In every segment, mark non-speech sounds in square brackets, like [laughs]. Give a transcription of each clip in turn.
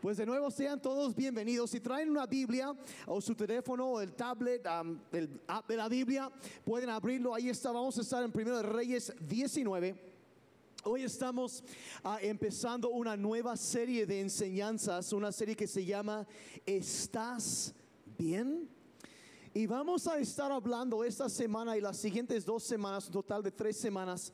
Pues de nuevo sean todos bienvenidos. Si traen una Biblia o su teléfono o el tablet, el app de la Biblia, pueden abrirlo. Ahí está. Vamos a estar en Primero de Reyes 19. Hoy estamos ah, empezando una nueva serie de enseñanzas, una serie que se llama ¿Estás bien? Y vamos a estar hablando esta semana y las siguientes dos semanas, un total de tres semanas,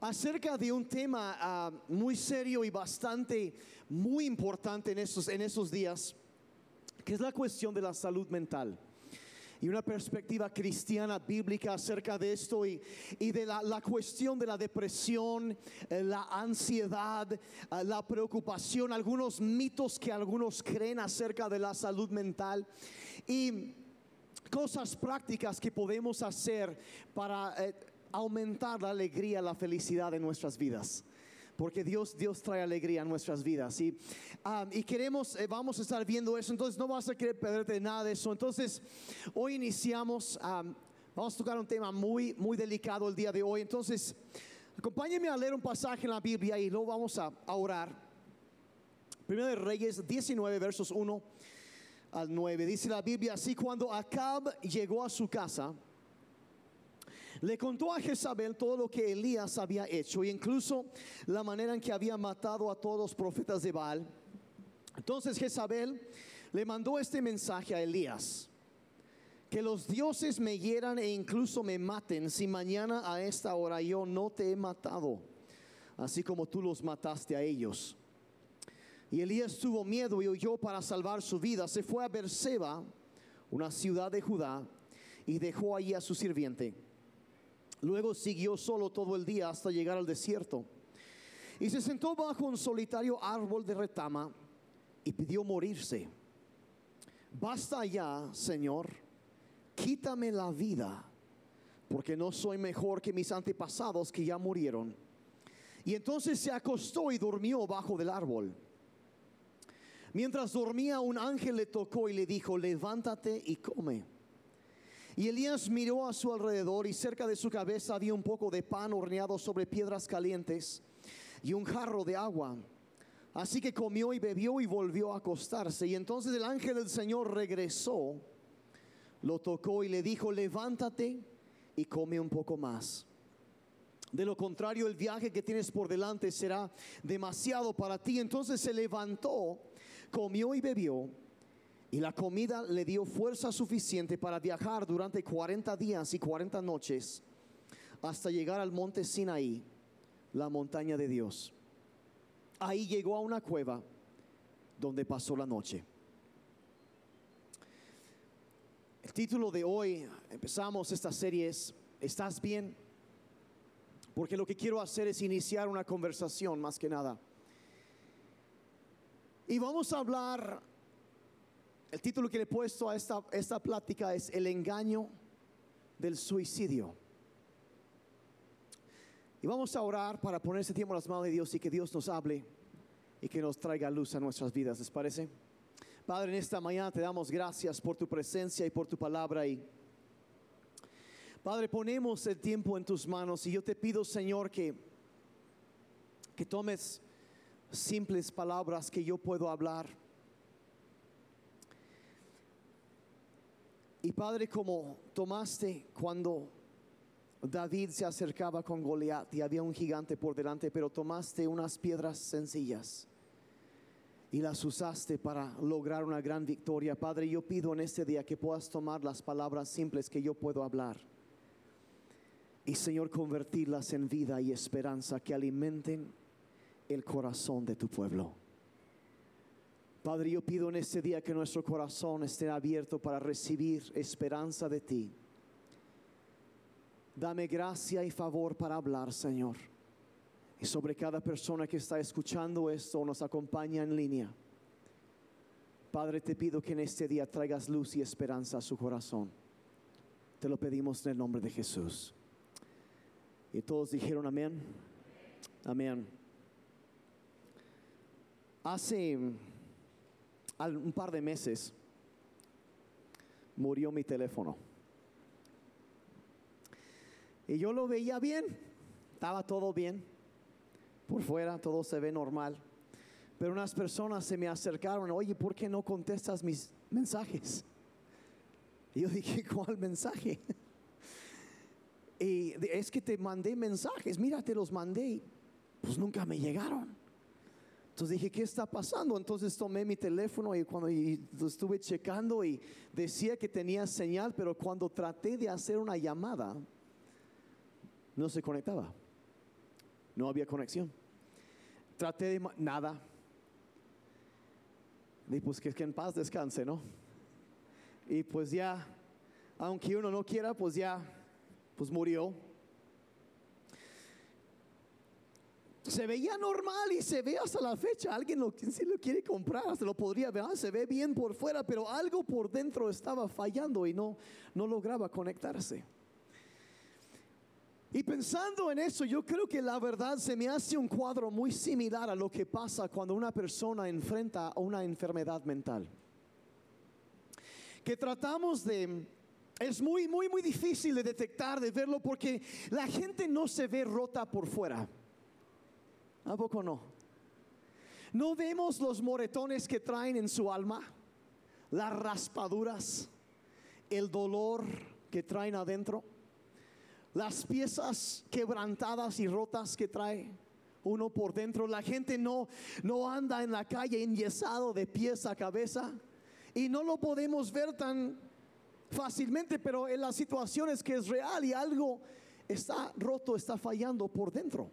acerca de un tema ah, muy serio y bastante, muy importante en esos, en días, que es la cuestión de la salud mental y una perspectiva cristiana bíblica acerca de esto y, de la, cuestión de la depresión, eh, la ansiedad, eh, la preocupación, algunos mitos que algunos creen acerca de la salud mental y cosas prácticas que podemos hacer para... Eh, aumentar la alegría, la felicidad de nuestras vidas porque Dios, Dios trae alegría a nuestras vidas. Y, um, y queremos, eh, vamos a estar viendo eso, entonces no vas a querer perderte nada de eso. Entonces, hoy iniciamos, um, vamos a tocar un tema muy, muy delicado el día de hoy. Entonces, acompáñenme a leer un pasaje en la Biblia y luego vamos a, a orar. Primero de Reyes 19, versos 1 al 9. Dice la Biblia así, cuando Acab llegó a su casa, le contó a Jezabel todo lo que Elías había hecho e incluso la manera en que había matado a todos los profetas de Baal. Entonces Jezabel le mandó este mensaje a Elías. Que los dioses me hieran e incluso me maten si mañana a esta hora yo no te he matado, así como tú los mataste a ellos. Y Elías tuvo miedo y huyó para salvar su vida. Se fue a Berseba, una ciudad de Judá, y dejó allí a su sirviente. Luego siguió solo todo el día hasta llegar al desierto. Y se sentó bajo un solitario árbol de retama y pidió morirse. Basta ya, Señor, quítame la vida, porque no soy mejor que mis antepasados que ya murieron. Y entonces se acostó y durmió bajo del árbol. Mientras dormía, un ángel le tocó y le dijo, levántate y come. Y Elías miró a su alrededor y cerca de su cabeza había un poco de pan horneado sobre piedras calientes y un jarro de agua. Así que comió y bebió y volvió a acostarse. Y entonces el ángel del Señor regresó, lo tocó y le dijo, levántate y come un poco más. De lo contrario, el viaje que tienes por delante será demasiado para ti. Entonces se levantó, comió y bebió y la comida le dio fuerza suficiente para viajar durante 40 días y 40 noches hasta llegar al monte Sinaí, la montaña de Dios. Ahí llegó a una cueva donde pasó la noche. El título de hoy, empezamos esta serie es, ¿estás bien? Porque lo que quiero hacer es iniciar una conversación más que nada. Y vamos a hablar el título que le he puesto a esta, esta plática es El engaño del suicidio. Y vamos a orar para poner ese tiempo en las manos de Dios y que Dios nos hable y que nos traiga luz a nuestras vidas. ¿Les parece? Padre, en esta mañana te damos gracias por tu presencia y por tu palabra. Y Padre, ponemos el tiempo en tus manos y yo te pido, Señor, que, que tomes simples palabras que yo puedo hablar Y Padre, como tomaste cuando David se acercaba con Goliat y había un gigante por delante, pero tomaste unas piedras sencillas y las usaste para lograr una gran victoria. Padre, yo pido en este día que puedas tomar las palabras simples que yo puedo hablar y Señor convertirlas en vida y esperanza que alimenten el corazón de tu pueblo. Padre, yo pido en este día que nuestro corazón esté abierto para recibir esperanza de ti. Dame gracia y favor para hablar, Señor. Y sobre cada persona que está escuchando esto, nos acompaña en línea. Padre, te pido que en este día traigas luz y esperanza a su corazón. Te lo pedimos en el nombre de Jesús. Y todos dijeron amén. Amén. Hace un par de meses murió mi teléfono. Y yo lo veía bien, estaba todo bien. Por fuera todo se ve normal. Pero unas personas se me acercaron, oye, ¿por qué no contestas mis mensajes? Y yo dije, ¿cuál mensaje? Y es que te mandé mensajes, mira, te los mandé, pues nunca me llegaron. Entonces dije, ¿qué está pasando? Entonces tomé mi teléfono y cuando estuve checando y decía que tenía señal, pero cuando traté de hacer una llamada, no se conectaba. No había conexión. Traté de nada. Y pues que, que en paz descanse, ¿no? Y pues ya, aunque uno no quiera, pues ya, pues murió. Se veía normal y se ve hasta la fecha. Alguien lo, si lo quiere comprar, se lo podría ver. Ah, se ve bien por fuera, pero algo por dentro estaba fallando y no, no lograba conectarse. Y pensando en eso, yo creo que la verdad se me hace un cuadro muy similar a lo que pasa cuando una persona enfrenta a una enfermedad mental. Que tratamos de... Es muy, muy, muy difícil de detectar, de verlo, porque la gente no se ve rota por fuera. ¿A poco no? ¿No vemos los moretones que traen en su alma? Las raspaduras, el dolor que traen adentro las piezas quebrantadas y rotas que trae uno por dentro. La gente no, no anda en la calle enyesado de pies a cabeza y no lo podemos ver tan fácilmente, pero en las situaciones que es real y algo está roto, está fallando por dentro.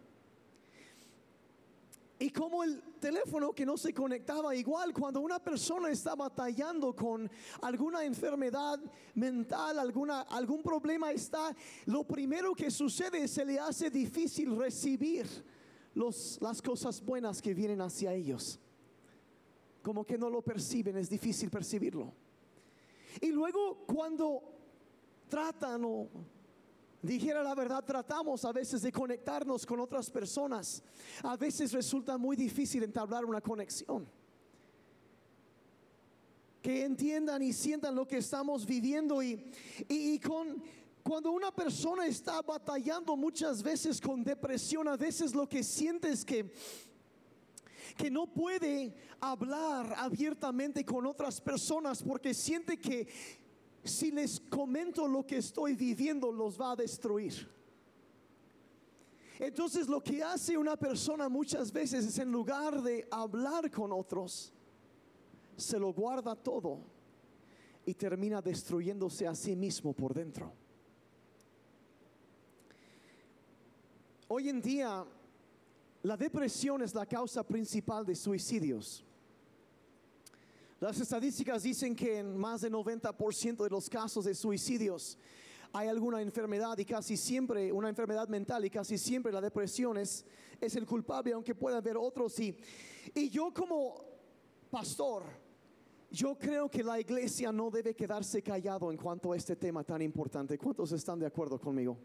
Y como el teléfono que no se conectaba igual, cuando una persona está batallando con alguna enfermedad mental, alguna, algún problema está, lo primero que sucede es se le hace difícil recibir los, las cosas buenas que vienen hacia ellos. Como que no lo perciben, es difícil percibirlo. Y luego cuando tratan o dijera la verdad, tratamos a veces de conectarnos con otras personas. A veces resulta muy difícil entablar una conexión. Que entiendan y sientan lo que estamos viviendo y, y, con cuando una persona está batallando muchas veces con depresión, a veces lo que siente es que que no puede hablar abiertamente con otras personas porque siente que si les comento lo que estoy viviendo, los va a destruir. Entonces lo que hace una persona muchas veces es en lugar de hablar con otros, se lo guarda todo y termina destruyéndose a sí mismo por dentro. Hoy en día, la depresión es la causa principal de suicidios. Las estadísticas dicen que en más del 90% de los casos de suicidios hay alguna enfermedad y casi siempre una enfermedad mental y casi siempre la depresión es, el culpable, aunque pueda haber otros. Y, y yo como pastor, yo creo que la iglesia no debe quedarse callado en cuanto a este tema tan importante. ¿Cuántos están de acuerdo conmigo?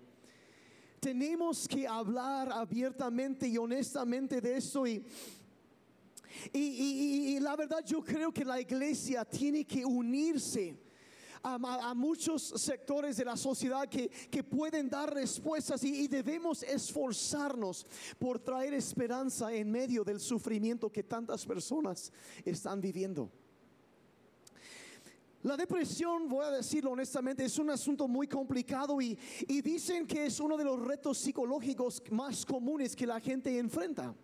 Tenemos que hablar abiertamente y honestamente de eso y y, la verdad yo creo que la iglesia tiene que unirse. A, muchos sectores de la sociedad que, pueden dar respuestas y, debemos esforzarnos por traer esperanza en medio del sufrimiento que tantas personas están viviendo. La depresión, voy a decirlo honestamente, es un asunto muy complicado y, y dicen que es uno de los retos psicológicos más comunes que la gente enfrenta.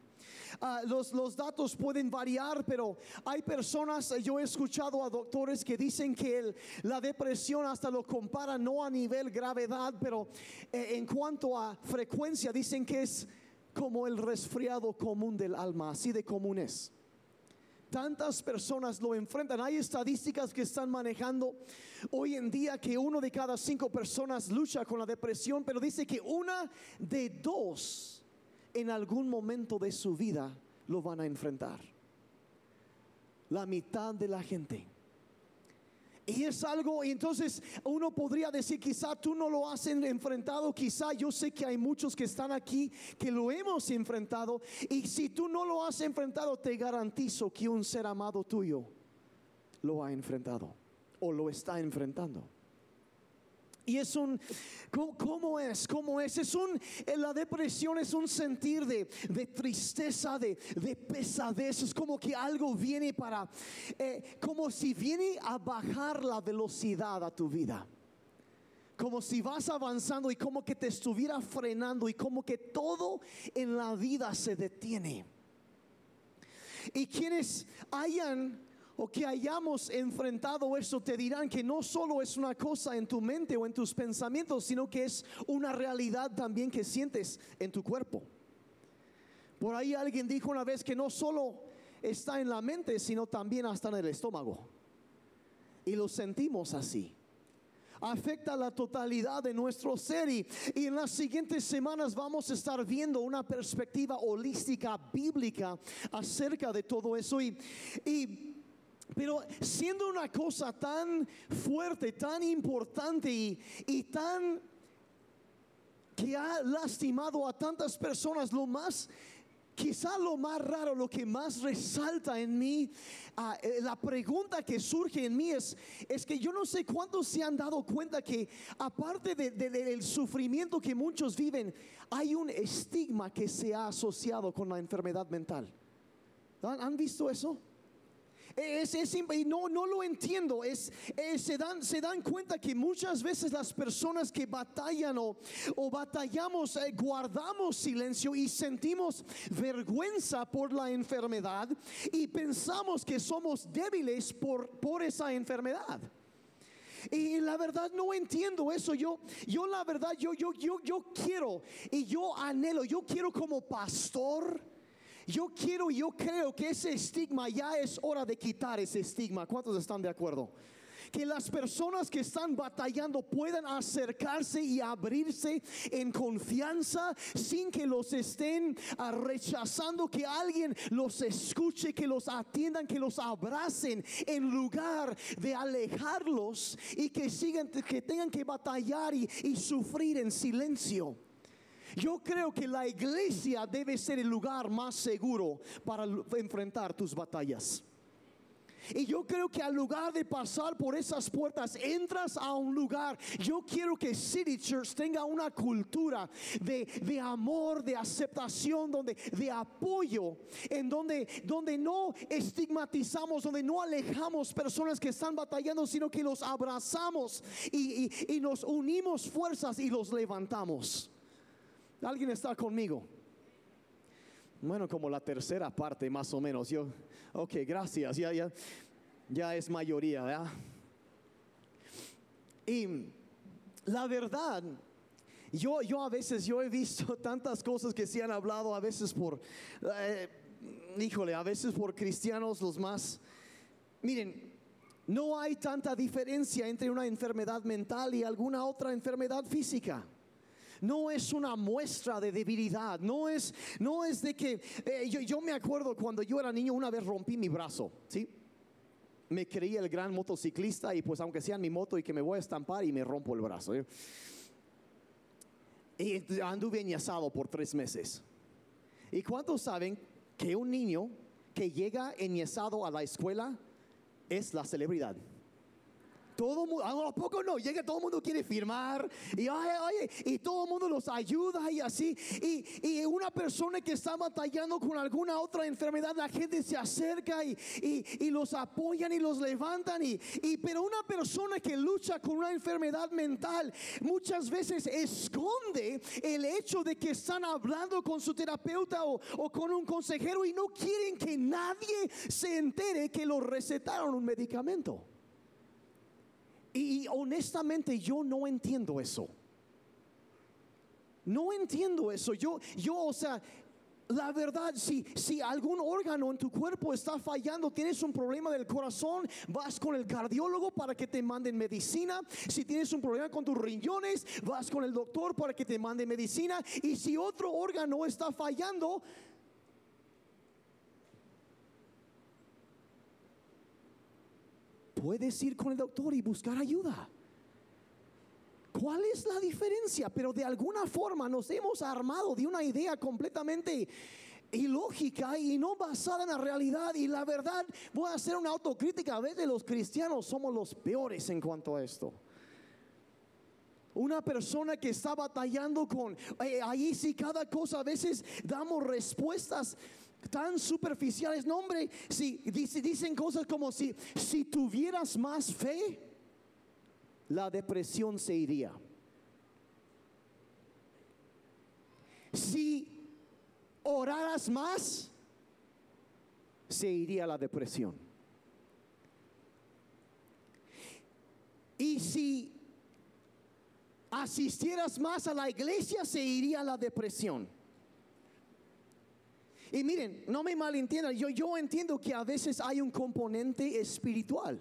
Ah, los, los datos pueden variar, pero hay personas, yo he escuchado a doctores que dicen que la depresión hasta lo compara no a nivel gravedad, pero eh, en cuanto a frecuencia dicen que es como el resfriado común del alma, así de común es tantas personas lo enfrentan. Hay estadísticas que están manejando hoy en día que uno de cada cinco personas lucha con la depresión, pero dice que una de dos en algún momento de su vida lo van a enfrentar. La mitad de la gente. Y es algo, entonces uno podría decir, quizá tú no lo has enfrentado, quizá yo sé que hay muchos que están aquí que lo hemos enfrentado. Y si tú no lo has enfrentado, te garantizo que un ser amado tuyo lo ha enfrentado o lo está enfrentando. Y es un, ¿cómo, es? ¿Cómo es? Es un, la depresión es un sentir de, de tristeza, de, de, pesadez. Es como que algo viene para, eh, como si viene a bajar la velocidad a tu vida. Como si vas avanzando y como que te estuviera frenando y como que todo en la vida se detiene. Y quienes hayan o que hayamos enfrentado eso te dirán que no solo es una cosa en tu mente o en tus pensamientos, sino que es una realidad también que sientes en tu cuerpo. Por ahí alguien dijo una vez que no solo está en la mente, sino también hasta en el estómago. Y lo sentimos así afecta la totalidad de nuestro ser y, en las siguientes semanas vamos a estar viendo una perspectiva holística bíblica acerca de todo eso y, y pero siendo una cosa tan fuerte, tan importante y, tan que ha lastimado a tantas personas, lo más quizá lo más raro, lo que más resalta en mí, eh, la pregunta que surge en mí es, es que yo no sé cuántos se han dado cuenta que aparte del sufrimiento que muchos viven, hay un estigma que se ha asociado con la enfermedad mental. ¿Han visto eso? Es, y no, no lo entiendo. Es, se, dan, se dan cuenta que muchas veces las personas que batallan o, o batallamos, eh, guardamos silencio y sentimos vergüenza por la enfermedad y pensamos que somos débiles por, por esa enfermedad. Y la verdad no entiendo eso. Yo, yo la verdad, yo, yo, yo, yo quiero y yo anhelo, yo quiero como pastor yo quiero, yo creo que ese estigma ya es hora de quitar ese estigma. ¿Cuántos están de acuerdo? que las personas que están batallando puedan acercarse y abrirse en confianza sin que los estén ah, rechazando, que alguien los escuche, que los atiendan, que los abracen en lugar de alejarlos y que sigan, que tengan que batallar y, y sufrir en silencio. Yo creo que la iglesia debe ser el lugar más seguro para enfrentar tus batallas. Y yo creo que al lugar de pasar por esas puertas, entras a un lugar. Yo quiero que City Church tenga una cultura de, de amor, de aceptación, donde, de apoyo, en donde, donde no estigmatizamos, donde no alejamos personas que están batallando, sino que los abrazamos y, y nos unimos fuerzas y los levantamos. ¿Alguien está conmigo? Bueno, como la tercera parte más o menos. Yo, ok, gracias. Ya, ya, ya es mayoría. Y la verdad, yo, yo a veces, yo he visto [laughs] tantas cosas que se han hablado, a veces por, eh, híjole, a veces por cristianos los más. Miren, no hay tanta diferencia entre una enfermedad mental y alguna otra enfermedad física no es una muestra de debilidad, no es, no es de que eh, yo, me acuerdo cuando yo era niño una vez rompí mi brazo, ¿sí? Me creí el gran motociclista y pues aunque sea mi moto y que me voy a estampar y me rompo el brazo. ¿eh? Y anduve por tres meses. ¿Y cuántos saben que un niño que llega enyesado a la escuela es la celebridad? Todo mundo, a poco no, llega todo el mundo quiere firmar y, y todo el mundo los ayuda y así. Y, y, una persona que está batallando con alguna otra enfermedad, la gente se acerca y, y los apoyan y los levantan. Y, pero una persona que lucha con una enfermedad mental muchas veces esconde el hecho de que están hablando con su terapeuta o, o con un consejero y no quieren que nadie se entere que lo recetaron un medicamento. Y, honestamente yo no entiendo eso. No entiendo eso. Yo, yo, o sea, la verdad, si, si algún órgano en tu cuerpo está fallando, tienes un problema del corazón, vas con el cardiólogo para que te manden medicina. Si tienes un problema con tus riñones, vas con el doctor para que te mande medicina. Y si otro órgano está fallando, puedes ir con el doctor y buscar ayuda. ¿Cuál es la diferencia? Pero de alguna forma nos hemos armado de una idea completamente ilógica y no basada en la realidad. Y la verdad, voy a hacer una autocrítica. A veces los cristianos somos los peores en cuanto a esto. Una persona que está batallando con, eh, ahí sí cada cosa, a veces damos respuestas tan superficiales. No, hombre, si dicen cosas como si, si tuvieras más fe, la depresión se iría. Si oraras más, se iría la depresión. Y si asistieras más a la iglesia, se iría la depresión. Y miren, no me malentiendan, yo, yo entiendo que a veces hay un componente espiritual,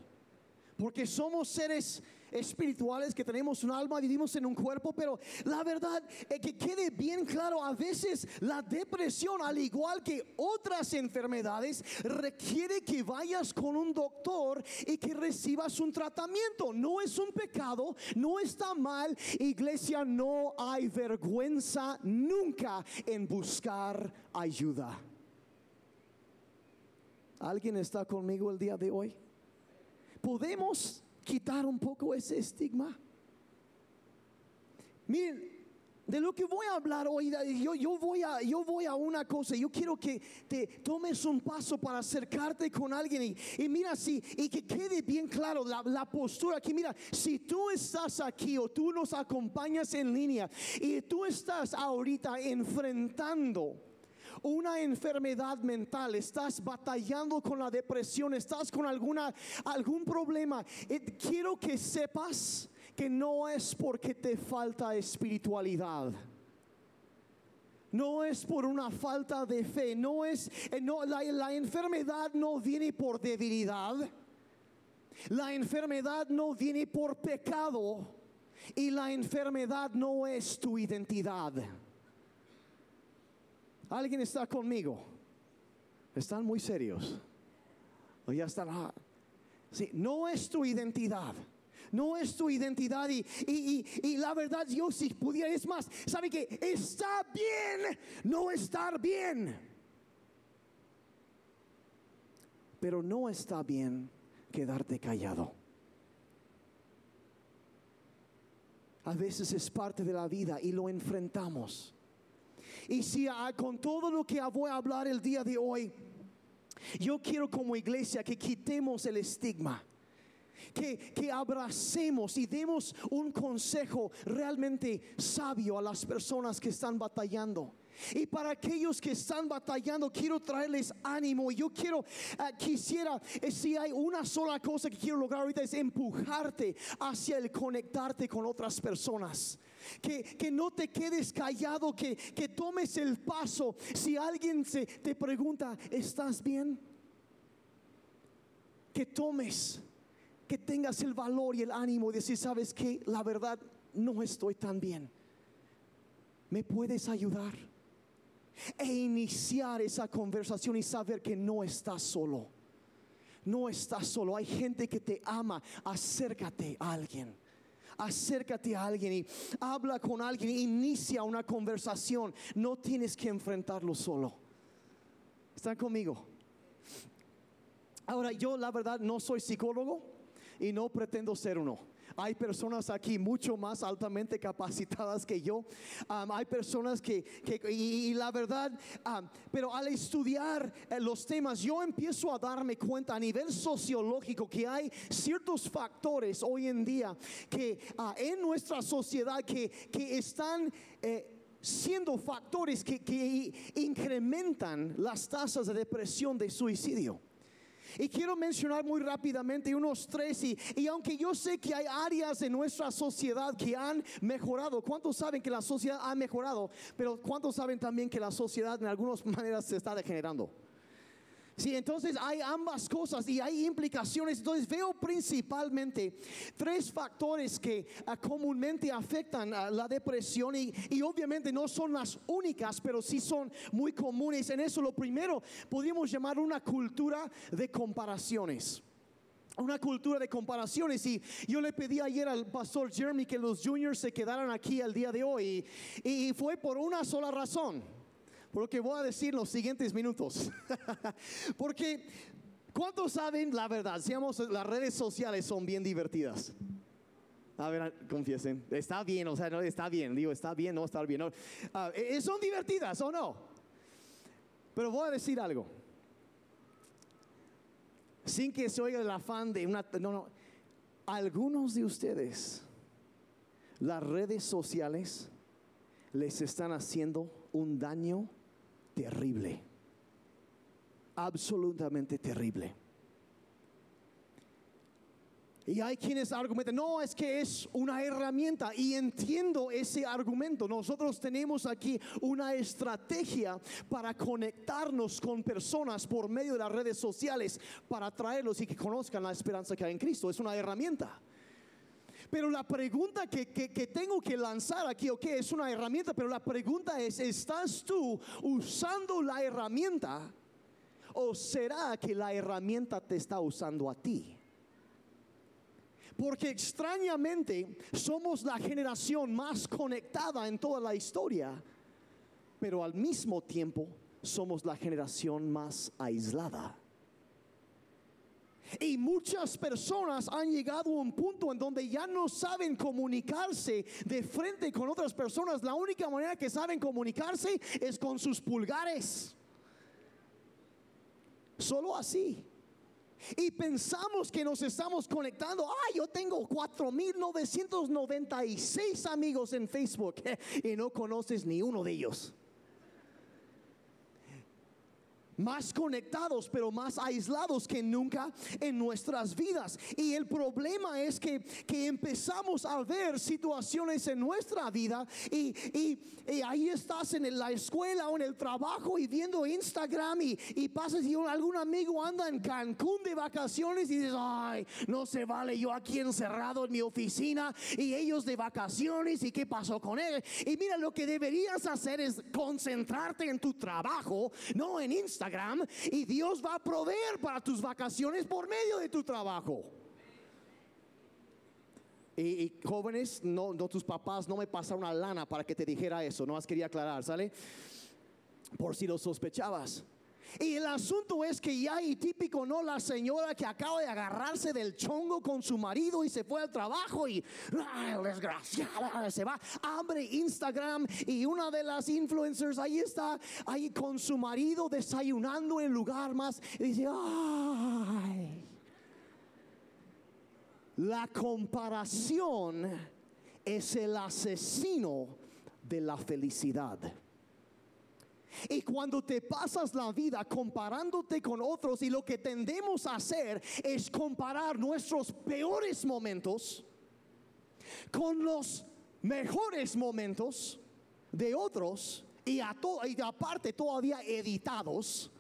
porque somos seres espirituales, que tenemos un alma, vivimos en un cuerpo, pero la verdad es que quede bien claro, a veces la depresión, al igual que otras enfermedades, requiere que vayas con un doctor y que recibas un tratamiento. No es un pecado, no está mal. Iglesia, no hay vergüenza nunca en buscar ayuda. ¿Alguien está conmigo el día de hoy? Podemos quitar un poco ese estigma. Miren, de lo que voy a hablar hoy, yo, yo, voy a, yo voy a una cosa, yo quiero que te tomes un paso para acercarte con alguien y, mira si, y que quede bien claro la, postura, que mira, si tú estás aquí o tú nos acompañas en línea y tú estás ahorita enfrentando una enfermedad mental, estás batallando con la depresión, estás con alguna, algún problema, eh, quiero que sepas que no es porque te falta espiritualidad. No es por una falta de fe, no es, eh, no, la, la enfermedad no viene por debilidad, la enfermedad no viene por pecado y la enfermedad no es tu identidad. ¿Alguien está conmigo? Están muy serios. O ya están. Ah, sí, no es tu identidad. No es tu identidad y, y, la verdad yo si pudiera es más, sabe que está bien no estar bien. Pero no está bien quedarte callado. A veces es parte de la vida y lo enfrentamos. Y si con todo lo que voy a hablar el día de hoy, yo quiero como iglesia que quitemos el estigma. Que, que, abracemos y demos un consejo realmente sabio a las personas que están batallando. Y para aquellos que están batallando, quiero traerles ánimo. Yo quiero, ah, quisiera, eh, si hay una sola cosa que quiero lograr ahorita es empujarte hacia el conectarte con otras personas. Que, no te quedes callado, que, que tomes el paso. Si alguien se, te pregunta, ¿estás bien? Que tomes, que tengas el valor y el ánimo de decir, ¿sabes que La verdad, no estoy tan bien. ¿Me puedes ayudar? E iniciar esa conversación y saber que no estás solo. No estás solo. Hay gente que te ama. Acércate a alguien acércate a alguien y habla con alguien, inicia una conversación. No tienes que enfrentarlo solo. ¿Están conmigo? Ahora, yo la verdad no soy psicólogo y no pretendo ser uno. Hay personas aquí mucho más altamente capacitadas que yo. hay personas que, y, la verdad, pero al estudiar eh, los temas, yo empiezo a darme cuenta a nivel sociológico que hay ciertos factores hoy en día que ah, en nuestra sociedad que, están... Eh, siendo factores que, que incrementan las tasas de depresión, de suicidio. Y quiero mencionar muy rápidamente unos tres. Y, y, aunque yo sé que hay áreas de nuestra sociedad que han mejorado, ¿cuántos saben que la sociedad ha mejorado? Pero ¿cuántos saben también que la sociedad en algunas [laughs] maneras se está degenerando? Sí, entonces hay ambas cosas y hay implicaciones. Entonces veo principalmente tres factores que ah, comúnmente afectan a la depresión y, y, obviamente no son las únicas, pero sí son muy comunes. En eso lo primero podríamos llamar una cultura de comparaciones una cultura de comparaciones y yo le pedí ayer al pastor Jeremy que los juniors se quedaran aquí el día de hoy y fue por una sola razón por lo que voy a decir los siguientes minutos. [laughs] Porque, ¿cuántos saben la verdad? Seamos, las redes sociales son bien divertidas. A ver, confiesen. Está bien, o sea, no está bien. Digo, está bien, no está bien. No. Ah, eh, ¿Son divertidas o no? Pero voy a decir algo. Sin que se oiga el afán de una... No, no. Algunos de ustedes, las redes sociales les están haciendo un daño terrible. Absolutamente terrible. Y hay quienes argumentan, no, es que es una herramienta y entiendo ese argumento. Nosotros tenemos aquí una estrategia para conectarnos con personas por medio de las redes sociales para traerlos y que conozcan la esperanza que hay en Cristo. Es una herramienta. Pero la pregunta que, que, tengo que lanzar aquí, ok, es una herramienta, pero la pregunta es, ¿estás tú usando la herramienta o será que la herramienta te está usando a ti? Porque extrañamente somos la generación más conectada en toda la historia, pero al mismo tiempo somos la generación más aislada. Y muchas personas han llegado a un punto en donde ya no saben comunicarse de frente con otras personas. La única manera que saben comunicarse es con sus pulgares. Solo así. Y pensamos que nos estamos conectando. Ah, yo tengo 4.996 amigos en Facebook [laughs] y no conoces ni uno de ellos más conectados, pero más aislados que nunca en nuestras vidas. Y el problema es que, que empezamos a ver situaciones en nuestra vida y, y, ahí estás en la escuela o en el trabajo y viendo Instagram y, y pasas y algún amigo anda en Cancún de vacaciones y dices, ay, no se vale yo aquí encerrado en mi oficina y ellos de vacaciones y qué pasó con él. Y mira, lo que deberías hacer es concentrarte en tu trabajo, no en Instagram y Dios va a proveer para tus vacaciones por medio de tu trabajo. Y, jóvenes, no, no, tus papás no me pasaron una lana para que te dijera eso, no más quería aclarar, ¿sale? Por si lo sospechabas. Y el asunto es que ya y típico, ¿no? La señora que acaba de agarrarse del chongo con su marido y se fue al trabajo y ¡ay, desgraciada! Se va, abre Instagram y una de las influencers ahí está, ahí con su marido desayunando en lugar más y dice, ¡ay! La comparación es el asesino de la felicidad. Y cuando te pasas la vida comparándote con otros y lo que tendemos a hacer es comparar nuestros peores momentos con los mejores momentos de otros y, a y aparte todavía editados,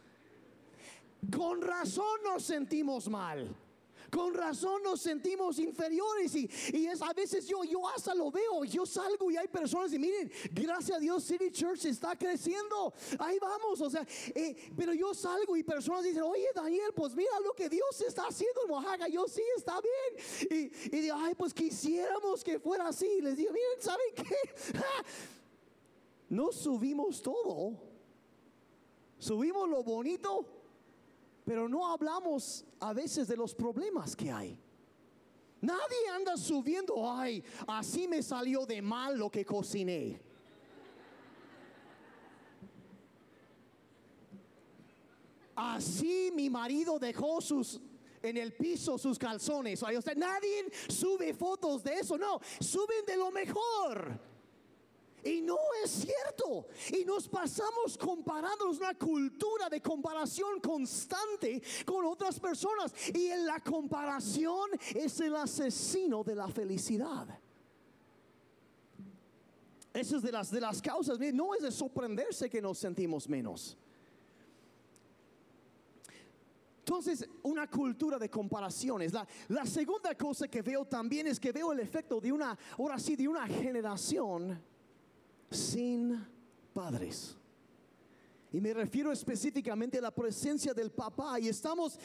con razón nos sentimos mal. Con razón nos sentimos inferiores y, es a veces yo, yo hasta lo veo, yo salgo y hay personas y miren, gracias a Dios City Church está creciendo, ahí vamos, o sea, eh, pero yo salgo y personas dicen, oye Daniel, pues mira lo que Dios está haciendo en Oaxaca, yo sí, está bien. Y, y digo, ay, pues quisiéramos que fuera así. Les digo, miren, ¿saben qué? [laughs] no subimos todo, subimos lo bonito pero no hablamos a veces de los problemas que hay. Nadie anda subiendo, ay, así me salió de mal lo que cociné. Así mi marido dejó sus en el piso sus calzones. nadie sube fotos de eso, no, suben de lo mejor. Y no es cierto. Y nos pasamos comparándonos una cultura de comparación constante con otras personas. Y en la comparación es el asesino de la felicidad. Eso es de las, de las causas. No es de sorprenderse que nos sentimos menos. Entonces, una cultura de comparaciones. La, la, segunda cosa que veo también es que veo el efecto de una, ahora sí, de una generación sin padres. Y me refiero específicamente a la presencia del papá. Y estamos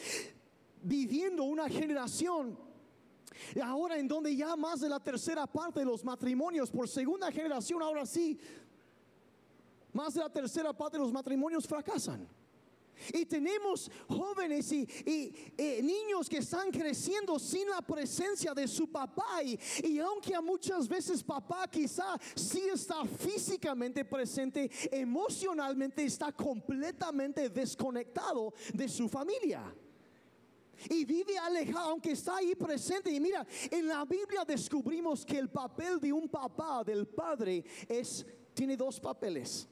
viviendo una generación ahora en donde ya más de la tercera parte de los matrimonios por segunda generación, ahora sí, más de la tercera parte de los matrimonios fracasan. Y tenemos jóvenes y, eh, niños que están creciendo sin la presencia de su papá. Y, y, aunque muchas veces papá quizá sí está físicamente presente, emocionalmente está completamente desconectado de su familia. Y vive alejado, aunque está ahí presente. Y mira, en la Biblia descubrimos que el papel de un papá, del padre, es, tiene dos papeles.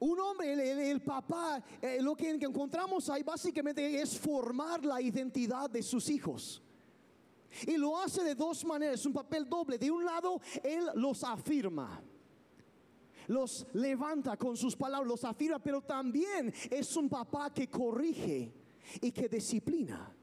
Un hombre, el, papá, eh, lo que encontramos ahí básicamente es formar la identidad de sus hijos. Y lo hace de dos maneras, un papel doble. De un lado, él los afirma. Los levanta con sus palabras, los afirma, pero también es un papá que corrige y que disciplina.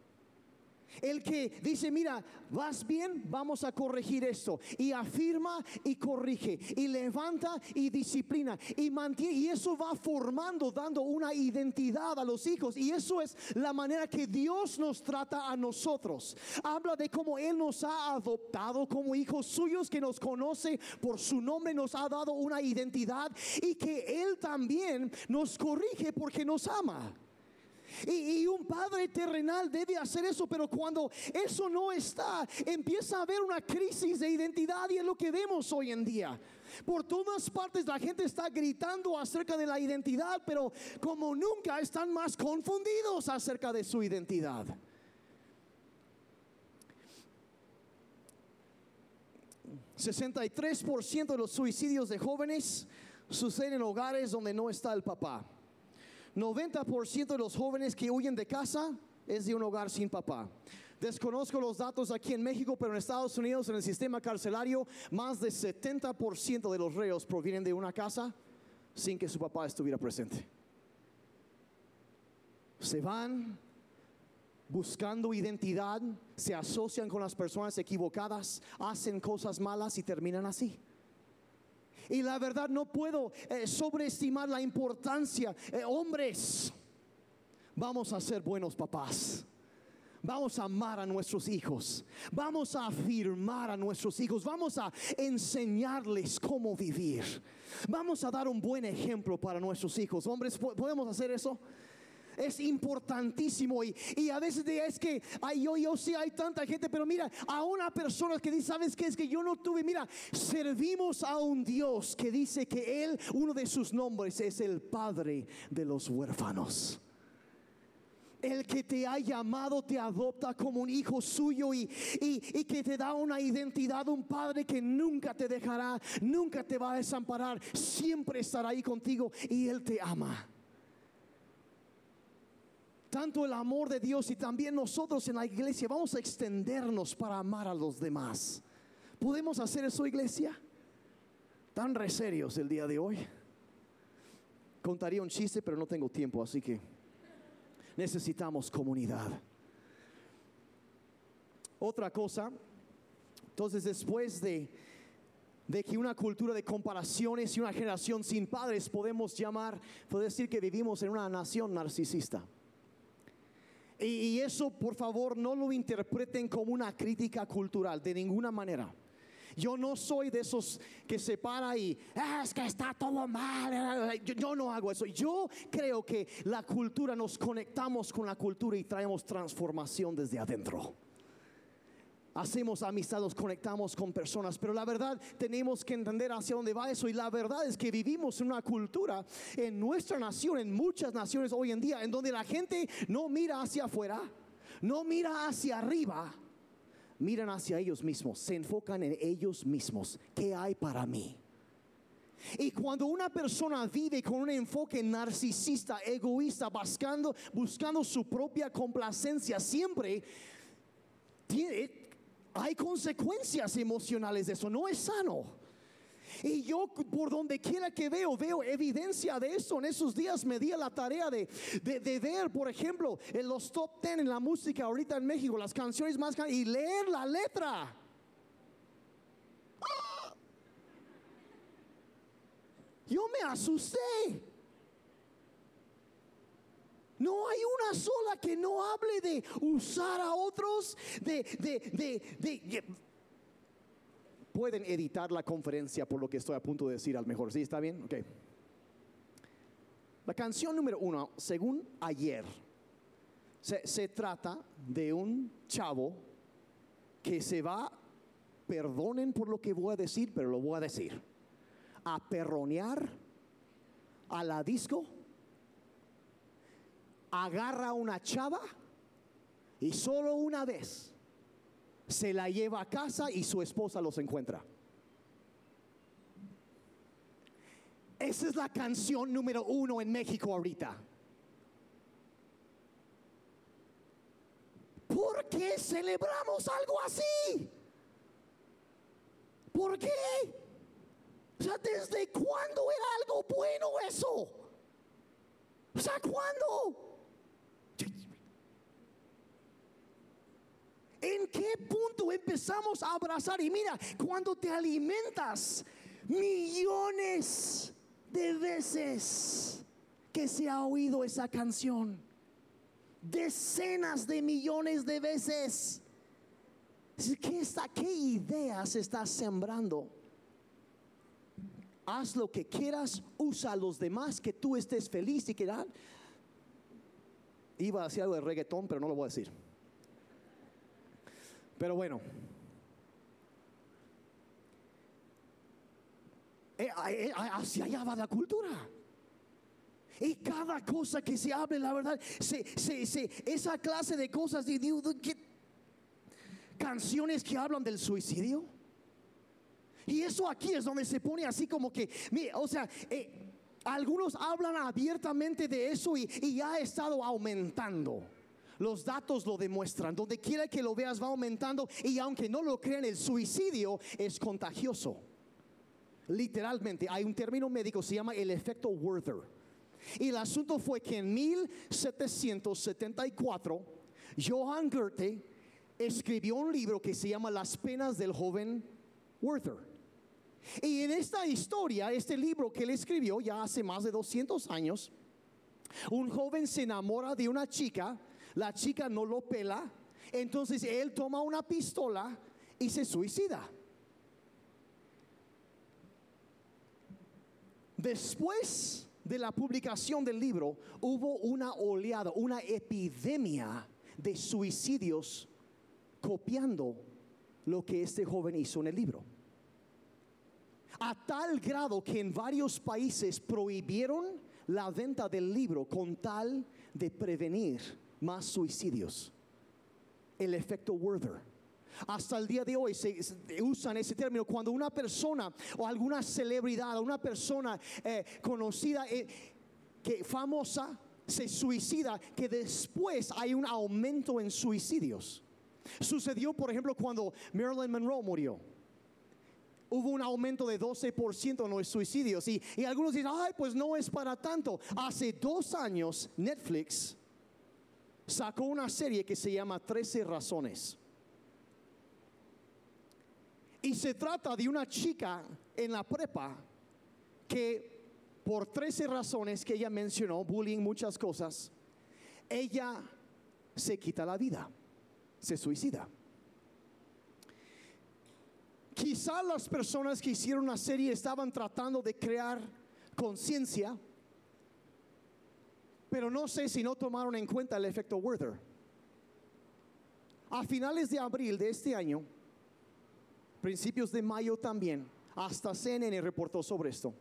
El que dice, mira, vas bien, vamos a corregir esto. Y afirma y corrige. Y levanta y disciplina. Y mantiene. Y eso va formando, dando una identidad a los hijos. Y eso es la manera que Dios nos trata a nosotros. Habla de cómo Él nos ha adoptado como hijos suyos, que nos conoce por su nombre, nos ha dado una identidad. Y que Él también nos corrige porque nos ama. Y, un padre terrenal debe hacer eso, pero cuando eso no está, empieza a haber una crisis de identidad y es lo que vemos hoy en día. Por todas partes la gente está gritando acerca de la identidad, pero como nunca están más confundidos acerca de su identidad. ¿63% de los suicidios de jóvenes suceden en hogares donde no está el papá? 90% de los jóvenes que huyen de casa es de un hogar sin papá. Desconozco los datos aquí en México, pero en Estados Unidos, en el sistema carcelario, más de 70% de los reos provienen de una casa sin que su papá estuviera presente. Se van buscando identidad, se asocian con las personas equivocadas, hacen cosas malas y terminan así. Y la verdad no puedo eh, sobreestimar la importancia. Eh, hombres, vamos a ser buenos papás. Vamos a amar a nuestros hijos. Vamos a afirmar a nuestros hijos. Vamos a enseñarles cómo vivir. Vamos a dar un buen ejemplo para nuestros hijos. Hombres, ¿podemos hacer eso? Es importantísimo. Y, y a veces es que ay, yo, yo sí hay tanta gente, pero mira, a una persona que dice, ¿sabes qué? Es que yo no tuve, mira, servimos a un Dios que dice que Él, uno de sus nombres es el Padre de los huérfanos. El que te ha llamado te adopta como un hijo suyo y, y, que te da una identidad, un padre que nunca te dejará, nunca te va a desamparar, siempre estará ahí contigo y Él te ama tanto el amor de Dios y también nosotros en la iglesia vamos a extendernos para amar a los demás. ¿Podemos hacer eso, iglesia? Tan reserios el día de hoy. Contaría un chiste, pero no tengo tiempo, así que necesitamos comunidad. Otra cosa, entonces después de, de que una cultura de comparaciones y una generación sin padres podemos llamar, puedo decir que vivimos en una nación narcisista. Y, eso, por favor, no lo interpreten como una crítica cultural, de ninguna manera. Yo no soy de esos que se para y ah, es que está todo mal. Yo, yo, no hago eso. Yo creo que la cultura nos conectamos con la cultura y traemos transformación desde adentro hacemos amistad, conectamos con personas, pero la verdad tenemos que entender hacia dónde va eso y la verdad es que vivimos en una cultura en nuestra nación, en muchas naciones hoy en día, en donde la gente no mira hacia afuera, no mira hacia arriba, miran hacia ellos mismos, se enfocan en ellos mismos. ¿Qué hay para mí? Y cuando una persona vive con un enfoque narcisista, egoísta, buscando, buscando su propia complacencia, siempre tiene, hay consecuencias emocionales de eso, no es sano. Y yo por donde quiera que veo, veo evidencia de eso. En esos días me di la tarea de, de, ver, por ejemplo, en los top 10 en la música ahorita en México, las canciones más y leer la letra. Yo me asusté. No hay una sola que no hable de usar a otros, de, de, de, Pueden editar la conferencia por lo que estoy a punto de decir al mejor. ¿Sí está bien? Ok. La canción número uno, según ayer, se, se trata de un chavo que se va, perdonen por lo que voy a decir, pero lo voy a decir, a perronear a la disco, agarra a una chava y solo una vez se la lleva a casa y su esposa los encuentra. Esa es la canción número uno en México ahorita. ¿Por qué celebramos algo así? ¿Por qué? O sea, ¿desde cuándo era algo bueno eso? O sea, ¿cuándo? ¿En qué punto empezamos a abrazar? Y mira, cuando te alimentas millones de veces que se ha oído esa canción, decenas de millones de veces. ¿Qué, está, ¿Qué ideas estás sembrando? Haz lo que quieras, usa a los demás, que tú estés feliz y que Iba a decir algo de reggaetón, pero no lo voy a decir. Pero bueno. Eh, eh, hacia allá va la cultura. Y cada cosa que se hable, la verdad, esa clase de cosas, de, canciones que hablan del suicidio. Y eso aquí es donde se pone así como que, o sea, eh, algunos hablan abiertamente de eso y, y ha estado aumentando. Los datos lo demuestran. Donde quiera que lo veas va aumentando y aunque no lo crean, el suicidio es contagioso. Literalmente, hay un término médico, se llama el efecto Werther. Y el asunto fue que en 1774, Johann Goethe escribió un libro que se llama Las penas del joven Werther. Y en esta historia, este libro que él escribió ya hace más de 200 años, un joven se enamora de una chica, la chica no lo pela, entonces él toma una pistola y se suicida. Después de la publicación del libro, hubo una oleada, una epidemia de suicidios copiando lo que este joven hizo en el libro. A tal grado que en varios países prohibieron la venta del libro con tal de prevenir más suicidios. El efecto Werther. Hasta el día de hoy se, usan ese término cuando una persona o alguna celebridad, una persona eh, conocida, eh, que famosa, se suicida, que después hay un aumento en suicidios. Sucedió, por ejemplo, cuando Marilyn Monroe murió. Hubo un aumento de 12% en los suicidios. Y, y algunos dicen, ay, pues no es para tanto. Hace dos años, Netflix sacó una serie que se llama 13 razones. Y se trata de una chica en la prepa que por 13 razones que ella mencionó, bullying, muchas cosas, ella se quita la vida, se suicida. Quizá las personas que hicieron la serie estaban tratando de crear conciencia, pero no sé si no tomaron en cuenta el efecto Werther. A finales de abril de este año, principios de mayo también, hasta CNN reportó sobre esto.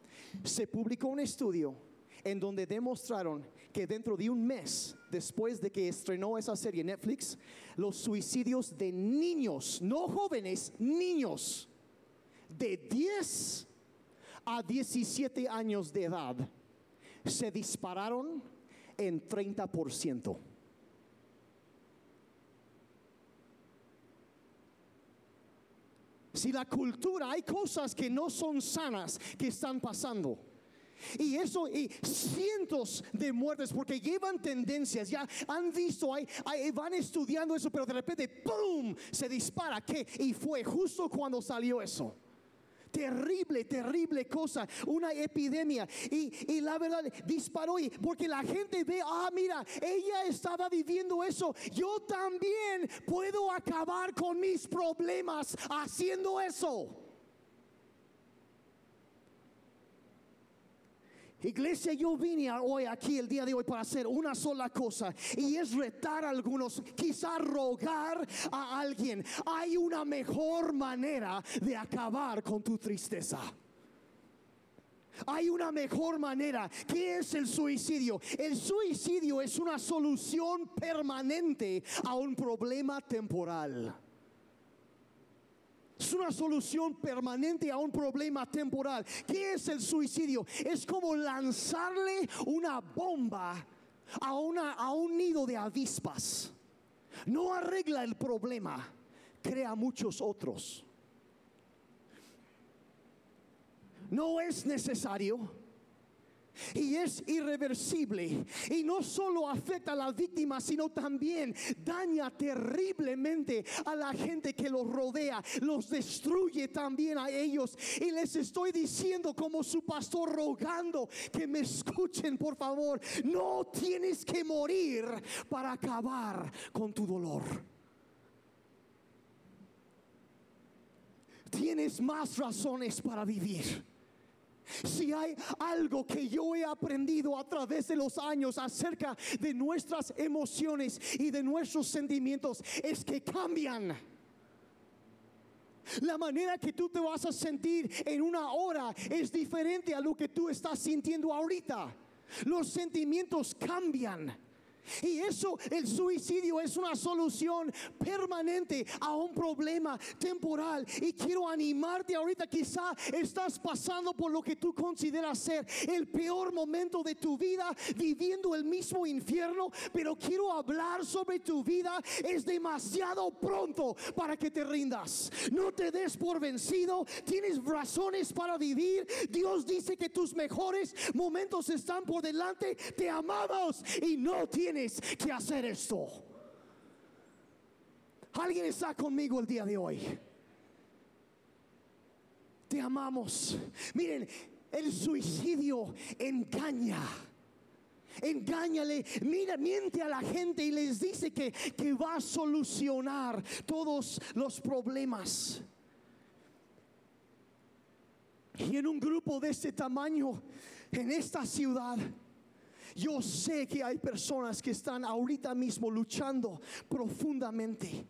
Se publicó un estudio en donde demostraron que dentro de un mes después de que estrenó esa serie Netflix, los suicidios de niños, no jóvenes, niños de 10 a 17 años de edad se dispararon en 30%. Si la cultura, hay cosas que no son sanas que están pasando. Y eso, y cientos de muertes, porque llevan tendencias, ya han visto, hay, van estudiando eso, pero de repente, ¡pum!, se dispara. ¿Qué? Y fue justo cuando salió eso terrible, terrible cosa, una epidemia. Y, la verdad disparó y porque la gente ve, ah, mira, ella estaba viviendo eso, yo también puedo acabar con mis problemas haciendo eso. Iglesia, yo vine hoy aquí el día de hoy para hacer una sola cosa y es retar a algunos, quizá rogar a alguien. Hay una mejor manera de acabar con tu tristeza. Hay una mejor manera. ¿Qué es el suicidio? El suicidio es una solución permanente a un problema temporal. Es una solución permanente a un problema temporal. ¿Qué es el suicidio? Es como lanzarle una bomba a, a un nido de avispas. No arregla el problema, crea muchos otros. No es necesario y es irreversible. Y no solo afecta a la víctima, sino también daña terriblemente a la gente que los rodea. Los destruye también a ellos. Y les estoy diciendo como su pastor rogando que me escuchen, por favor. No tienes que morir para acabar con tu dolor. Tienes más razones para vivir. Si hay algo que yo he aprendido a través de los años acerca de nuestras emociones y de nuestros sentimientos, es que cambian. La manera que tú te vas a sentir en una hora es diferente a lo que tú estás sintiendo ahorita. Los sentimientos cambian. Y eso, el suicidio es una solución permanente a un problema temporal. Y quiero animarte ahorita, quizá estás pasando por lo que tú consideras ser el peor momento de tu vida, viviendo el mismo infierno, pero quiero hablar sobre tu vida. Es demasiado pronto para que te rindas. No te des por vencido, tienes razones para vivir. Dios dice que tus mejores momentos están por delante. Te amamos y no tienes que hacer esto. Alguien está conmigo el día de hoy. Te amamos. Miren, el suicidio engaña. Engáñale, mira, miente a la gente y les dice que, que va a solucionar todos los problemas. Y en un grupo de este tamaño, en esta ciudad, yo sé que hay personas que están ahorita mismo luchando profundamente.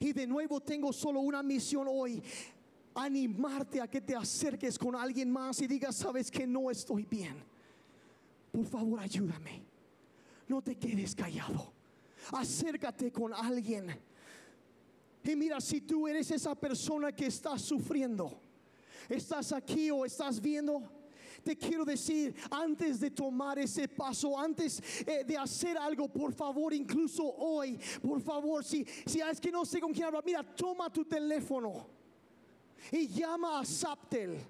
Y de nuevo tengo solo una misión hoy. Animarte a que te acerques con alguien más y digas, sabes que no estoy bien. Por favor, ayúdame. No te quedes callado. Acércate con alguien. Y mira, si tú eres esa persona que está sufriendo, estás aquí o estás viendo, te quiero decir, antes de tomar ese paso, antes eh, de hacer algo, por favor, incluso hoy, por favor, si, si es que no sé con quién hablar, mira, toma tu teléfono y llama a Saptel.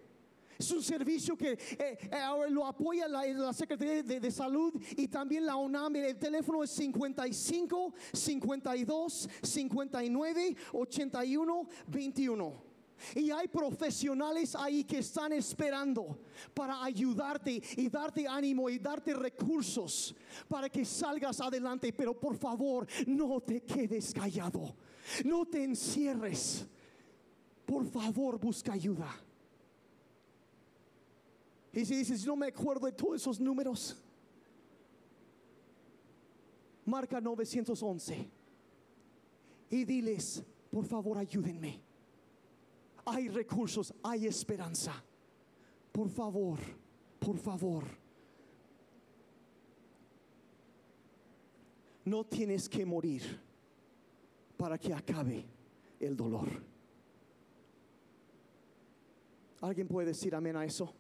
Es un servicio que eh, eh, ahora lo apoya la, la Secretaría de, de, Salud y también la UNAM. El teléfono es 55 52 59 81 21. Y hay profesionales ahí que están esperando para ayudarte y darte ánimo y darte recursos para que salgas adelante. Pero por favor, no te quedes callado. No te encierres. Por favor, busca ayuda. Y si dices, no me acuerdo de todos esos números, marca 911 y diles, por favor, ayúdenme hay recursos, hay esperanza. Por favor, por favor. No tienes que morir para que acabe el dolor. ¿Alguien puede decir amén a eso?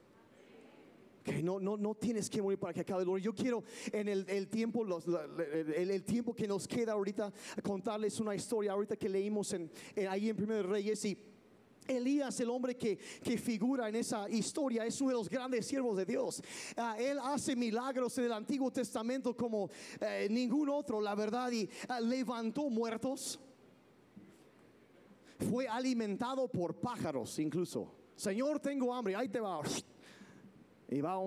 No, no, no tienes que morir para que acabe el dolor. Yo quiero en el, tiempo, el, tiempo que nos queda ahorita, contarles una historia ahorita que leímos ahí en Primero de Reyes y Elías, el hombre que, figura en esa historia, es uno de los grandes siervos de Dios. Ah, él hace milagros en el Antiguo Testamento como eh, ningún otro, la verdad, y ah, levantó muertos. Fue alimentado por pájaros incluso. Señor, tengo hambre, ahí te va. Y va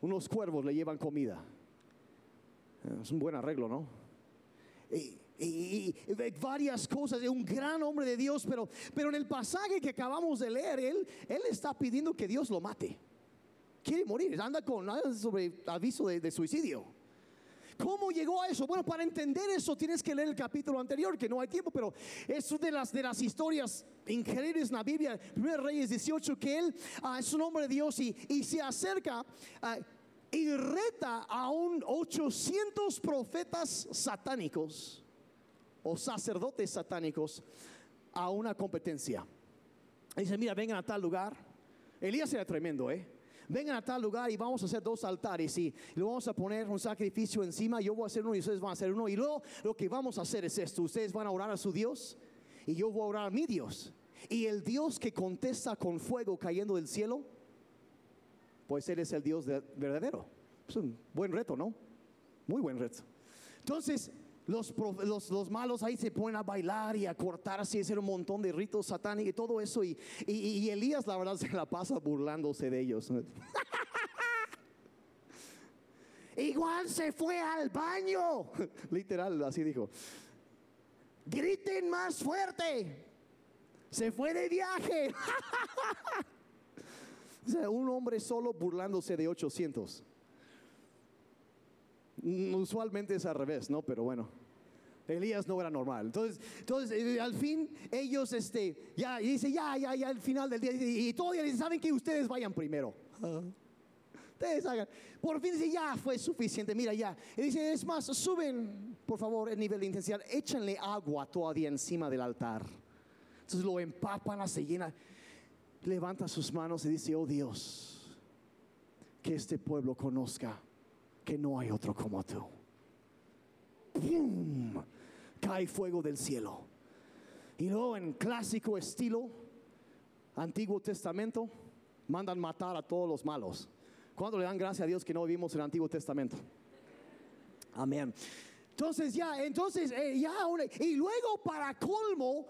unos cuervos, le llevan comida. Es un buen arreglo, ¿no? Y, y, varias cosas, de un gran hombre de Dios, pero, pero en el pasaje que acabamos de leer, él, él está pidiendo que Dios lo mate. quiere morir, anda con sobre aviso de, de suicidio. ¿Cómo llegó a eso? Bueno, para entender eso tienes que leer el capítulo anterior, que no hay tiempo, pero es de las, de las historias increíbles en la Biblia, 1 Reyes 18, que él ah, es un hombre de Dios y, y se acerca ah, y reta a un 800 profetas satánicos o sacerdotes satánicos a una competencia. Dice, mira, vengan a tal lugar. Elías era tremendo, ¿eh? Vengan a tal lugar y vamos a hacer dos altares y le vamos a poner un sacrificio encima. Yo voy a hacer uno y ustedes van a hacer uno. Y luego lo que vamos a hacer es esto. Ustedes van a orar a su Dios y yo voy a orar a mi Dios. Y el Dios que contesta con fuego cayendo del cielo, pues Él es el Dios de- verdadero. Es un buen reto, ¿no? Muy buen reto. Entonces, los, los, los malos ahí se ponen a bailar y a cortarse y hacer un montón de ritos satánicos y todo eso. Y, y, y Elías, la verdad, [laughs] se la pasa burlándose de ellos. [laughs] Igual se fue al baño. [laughs] Literal, así dijo. Griten más fuerte. Se fue de viaje. O sea, un hombre solo burlándose de 800. Mm, Usualmente es al revés, ¿no? Pero bueno. Elías no era normal. Entonces, entonces eh, al fin ellos, este, ya, y dice, ya, ya, ya, al final del día, y, y todavía dicen, saben que ustedes vayan primero. [laughs] Ustedes hagan. Por fin dice, ya fue suficiente, mira, ya. Y dice, es más, suben, por favor, el nivel de intensidad, échenle agua todavía encima del altar. Entonces lo empapan, se llena, levanta sus manos y dice, oh Dios, que este pueblo conozca que no hay otro como tú. Cae fuego del cielo. Y luego en clásico estilo, Antiguo Testamento, mandan matar a todos los malos. ¿Cuándo le dan gracias a Dios que no vivimos en el Antiguo Testamento? Amén. Entonces ya, entonces eh, ya, y luego para colmo,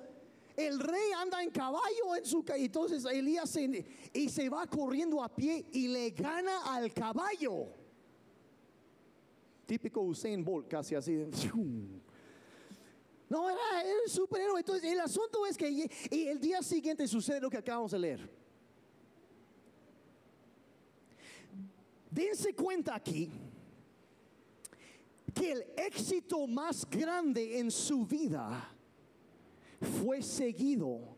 el rey anda en caballo en su entonces Elías y se va corriendo a pie y le gana al caballo. Típico Usain Bolt, casi así. No, era, un superhéroe. Entonces, el asunto es que y el día siguiente sucede lo que acabamos de leer. Dense cuenta aquí que el éxito más grande en su vida fue seguido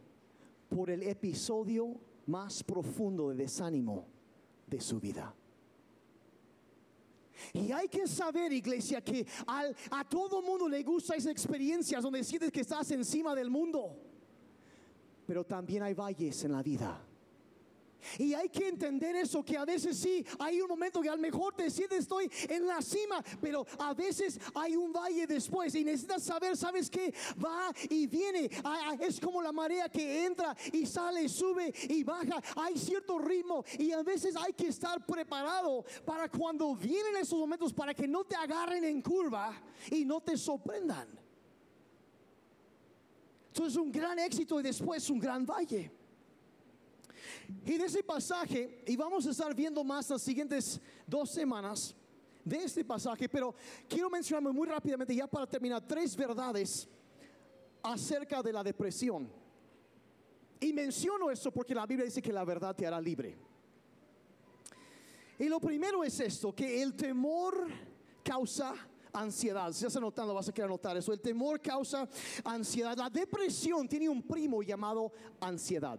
por el episodio más profundo de desánimo de su vida. Y hay que saber, iglesia, que a todo mundo le gusta esas experiencias donde sientes que estás encima del mundo. Pero también hay valles en la vida. Y hay que entender eso, que a veces sí, hay un momento que a lo mejor te sientes estoy en la cima, pero a veces hay un valle después y necesitas saber, ¿sabes qué? Va y viene. Ah, ah, Es como la marea que entra y sale, sube y baja. Hay cierto ritmo y a veces hay que estar preparado para cuando vienen esos momentos para que no te agarren en curva y no te sorprendan. Entonces un gran éxito y después un gran valle. Y de ese pasaje, y vamos a estar viendo más las siguientes dos semanas de este pasaje, pero quiero mencionarme muy rápidamente ya para terminar tres verdades acerca de la depresión. Y menciono esto porque la Biblia dice que la verdad te hará libre. Y lo primero es esto, que el temor causa ansiedad. Si estás anotando, vas a querer anotar eso. El temor causa ansiedad. La depresión tiene un primo llamado ansiedad.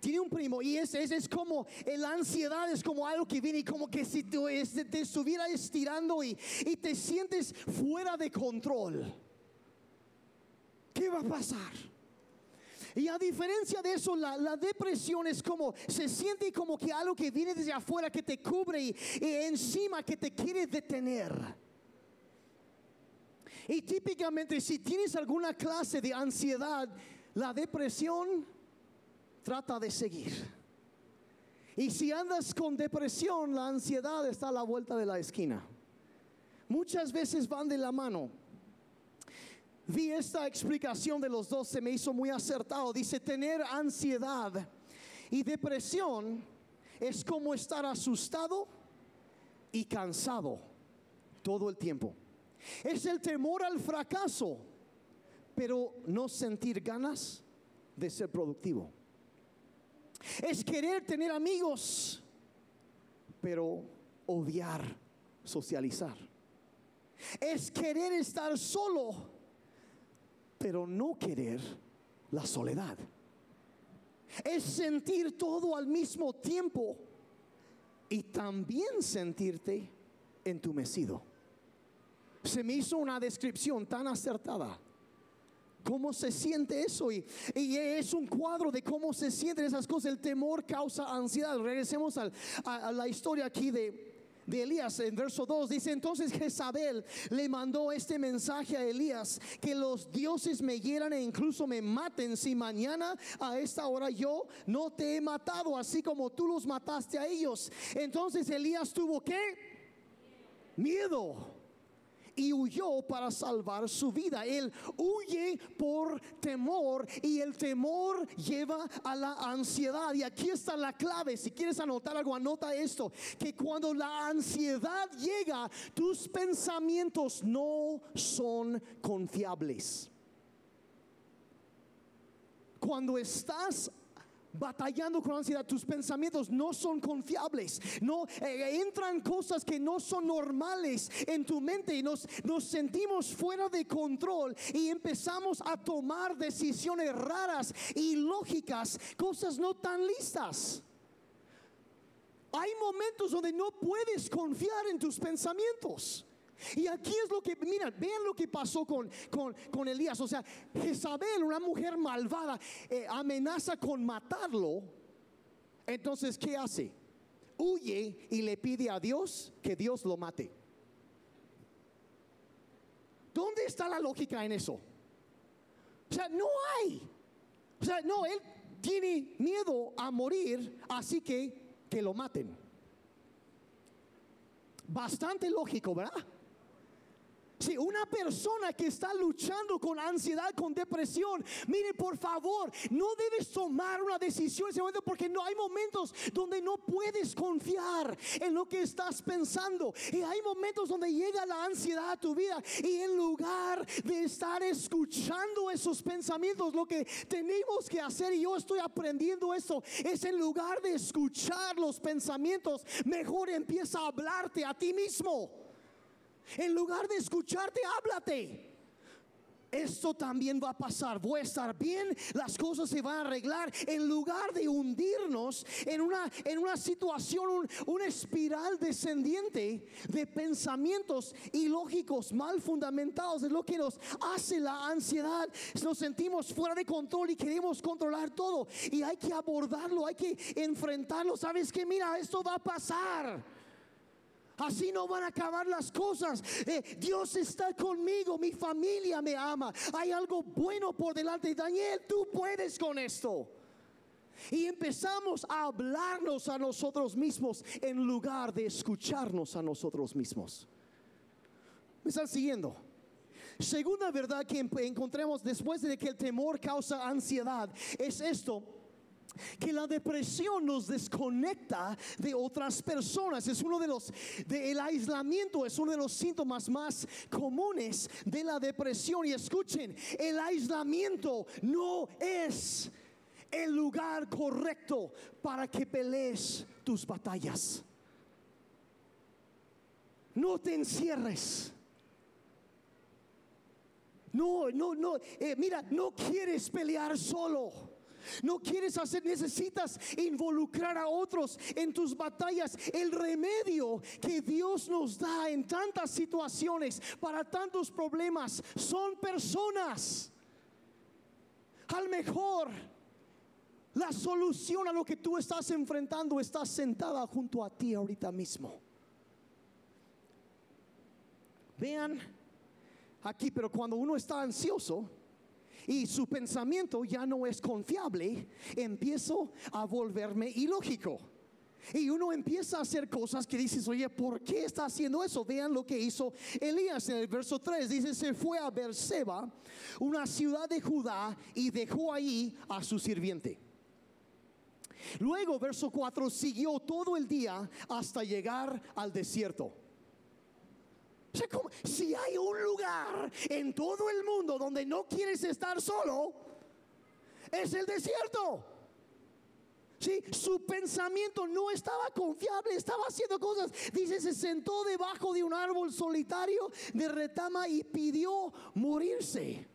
Tiene un primo y ese es, como la ansiedad es como algo que viene y como que si este, te estuviera estirando y, y te sientes fuera de control. ¿Qué va a pasar? Y a diferencia de eso, la, la depresión es como, se siente como que algo que viene desde afuera que te cubre y, y encima que te quiere detener. Y típicamente si tienes alguna clase de ansiedad, la depresión trata de seguir. Y si andas con depresión, la ansiedad está a la vuelta de la esquina. Muchas veces van de la mano. Vi esta explicación de los dos, se me hizo muy acertado. Dice, tener ansiedad y depresión es como estar asustado y cansado todo el tiempo. Es el temor al fracaso, pero no sentir ganas de ser productivo. Es querer tener amigos, pero odiar socializar. Es querer estar solo, pero no querer la soledad. Es sentir todo al mismo tiempo y también sentirte entumecido. Se me hizo una descripción tan acertada. ¿Cómo se siente eso? Y, es un cuadro de cómo se sienten esas cosas. El temor causa ansiedad. Regresemos a la historia aquí de, de Elías en verso 2 dice entonces Jezabel le mandó este mensaje a Elías que los dioses me hieran e incluso me maten si mañana a esta hora yo no te he matado así como tú los mataste a ellos. Entonces Elías tuvo que miedo y huyó para salvar su vida. Él huye por temor y el temor lleva a la ansiedad. Y aquí está la clave. Si quieres anotar algo, anota esto. Que cuando la ansiedad llega, tus pensamientos no son confiables. Cuando estás batallando con ansiedad, tus pensamientos no son confiables, no eh, entran cosas que no son normales en tu mente y nos, nos sentimos fuera de control y empezamos a tomar decisiones raras y lógicas, cosas no tan listas. Hay momentos donde no puedes confiar en tus pensamientos. Y aquí es lo que, mira, vean lo que pasó con, con, Elías. O sea, Jezabel, una mujer malvada, eh, amenaza con matarlo. Entonces, ¿qué hace? Huye y le pide a Dios que Dios lo mate. ¿Dónde está la lógica en eso? O sea, no hay. O sea, no, él tiene miedo a morir, así que que lo maten. Bastante lógico, ¿verdad? Si una persona que está luchando con ansiedad, con depresión, mire por favor, no debes tomar una decisión en ese momento porque no hay momentos donde no puedes confiar en lo que estás pensando. Y hay momentos donde llega la ansiedad a tu vida y en lugar de estar escuchando esos pensamientos, lo que tenemos que hacer, y yo estoy aprendiendo esto, es en lugar de escuchar los pensamientos, mejor empieza a hablarte a ti mismo. En lugar de escucharte, háblate. Esto también va a pasar. Voy a estar bien, las cosas se van a arreglar. En lugar de hundirnos en una, en una situación, una espiral descendiente de pensamientos ilógicos, mal fundamentados, es lo que nos hace la ansiedad. Nos sentimos fuera de control y queremos controlar todo. Y hay que abordarlo, hay que enfrentarlo. ¿Sabes que Mira, esto va a pasar. Así no van a acabar las cosas. Eh, Dios está conmigo, mi familia me ama. Hay algo bueno por delante. Daniel, tú puedes con esto. Y empezamos a hablarnos a nosotros mismos en lugar de escucharnos a nosotros mismos. ¿Me están siguiendo? Segunda verdad que encontremos después de que el temor causa ansiedad es esto que la depresión nos desconecta de otras personas. Es uno de los, aislamiento es uno de los síntomas más comunes de la depresión. Y escuchen, el aislamiento no es el lugar correcto para que pelees tus batallas. No te encierres. No, no, no. Eh, mira, no quieres pelear solo. No quieres hacer, necesitas involucrar a otros en tus batallas. El remedio que Dios nos da en tantas situaciones, para tantos problemas, son personas. Al mejor, la solución a lo que tú estás enfrentando está sentada junto a ti ahorita mismo. Vean aquí, pero cuando uno está ansioso, y su pensamiento ya no es confiable, empiezo a volverme ilógico. Y uno empieza a hacer cosas que dices, oye, ¿por qué está haciendo eso? Vean lo que hizo Elías en el verso 3. Dice, se fue a Berseba, una ciudad de Judá, y dejó ahí a su sirviente. Luego, verso 4, siguió todo el día hasta llegar al desierto. Si hay un lugar en todo el mundo donde no quieres estar solo, es el desierto. Sí, su pensamiento no estaba confiable, estaba haciendo cosas. Dice, se sentó debajo de un árbol solitario de retama y pidió morirse.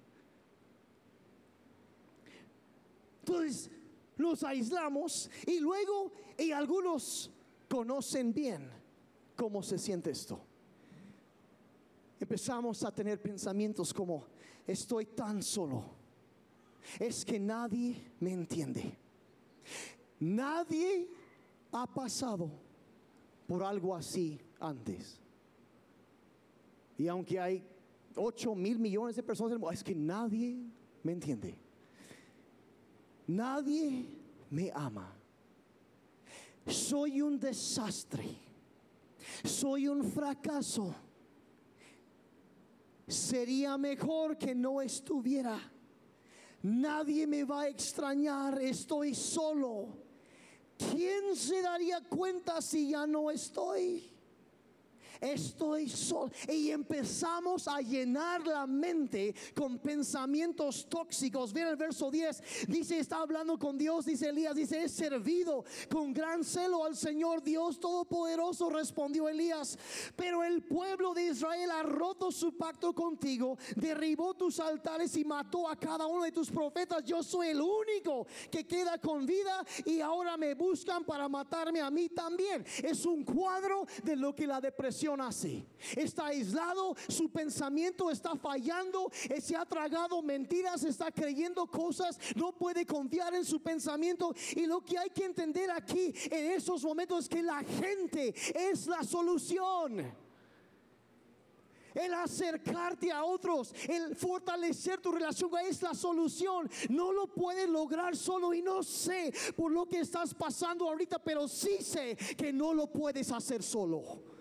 Entonces nos aislamos y luego, y algunos conocen bien cómo se siente esto. Empezamos a tener pensamientos como, estoy tan solo, es que nadie me entiende. Nadie ha pasado por algo así antes. Y aunque hay 8 mil millones de personas, es que nadie me entiende. Nadie me ama. Soy un desastre. Soy un fracaso. Sería mejor que no estuviera. Nadie me va a extrañar. Estoy solo. ¿quién se daría cuenta si ya no estoy? Estoy solo. Y empezamos a llenar la mente con pensamientos tóxicos. Ven el verso 10, dice, está hablando con Dios, dice Elías, dice, es servido con gran celo al Señor Dios Todopoderoso, respondió Elías. Pero el pueblo de Israel ha roto su pacto contigo, derribó tus altares y mató a cada uno de tus profetas. Yo soy el único que queda con vida y ahora me buscan para matarme a mí también. Es un cuadro de lo que la depresión así Está aislado, su pensamiento está fallando, eh, se ha tragado mentiras, está creyendo cosas, no puede confiar en su pensamiento. Y lo que hay que entender aquí en esos momentos es que la gente es la solución el acercarte a otros, el fortalecer tu relación es la solución. No lo puedes lograr solo y no sé por lo que estás pasando ahorita, pero sí sé que no lo puedes hacer solo.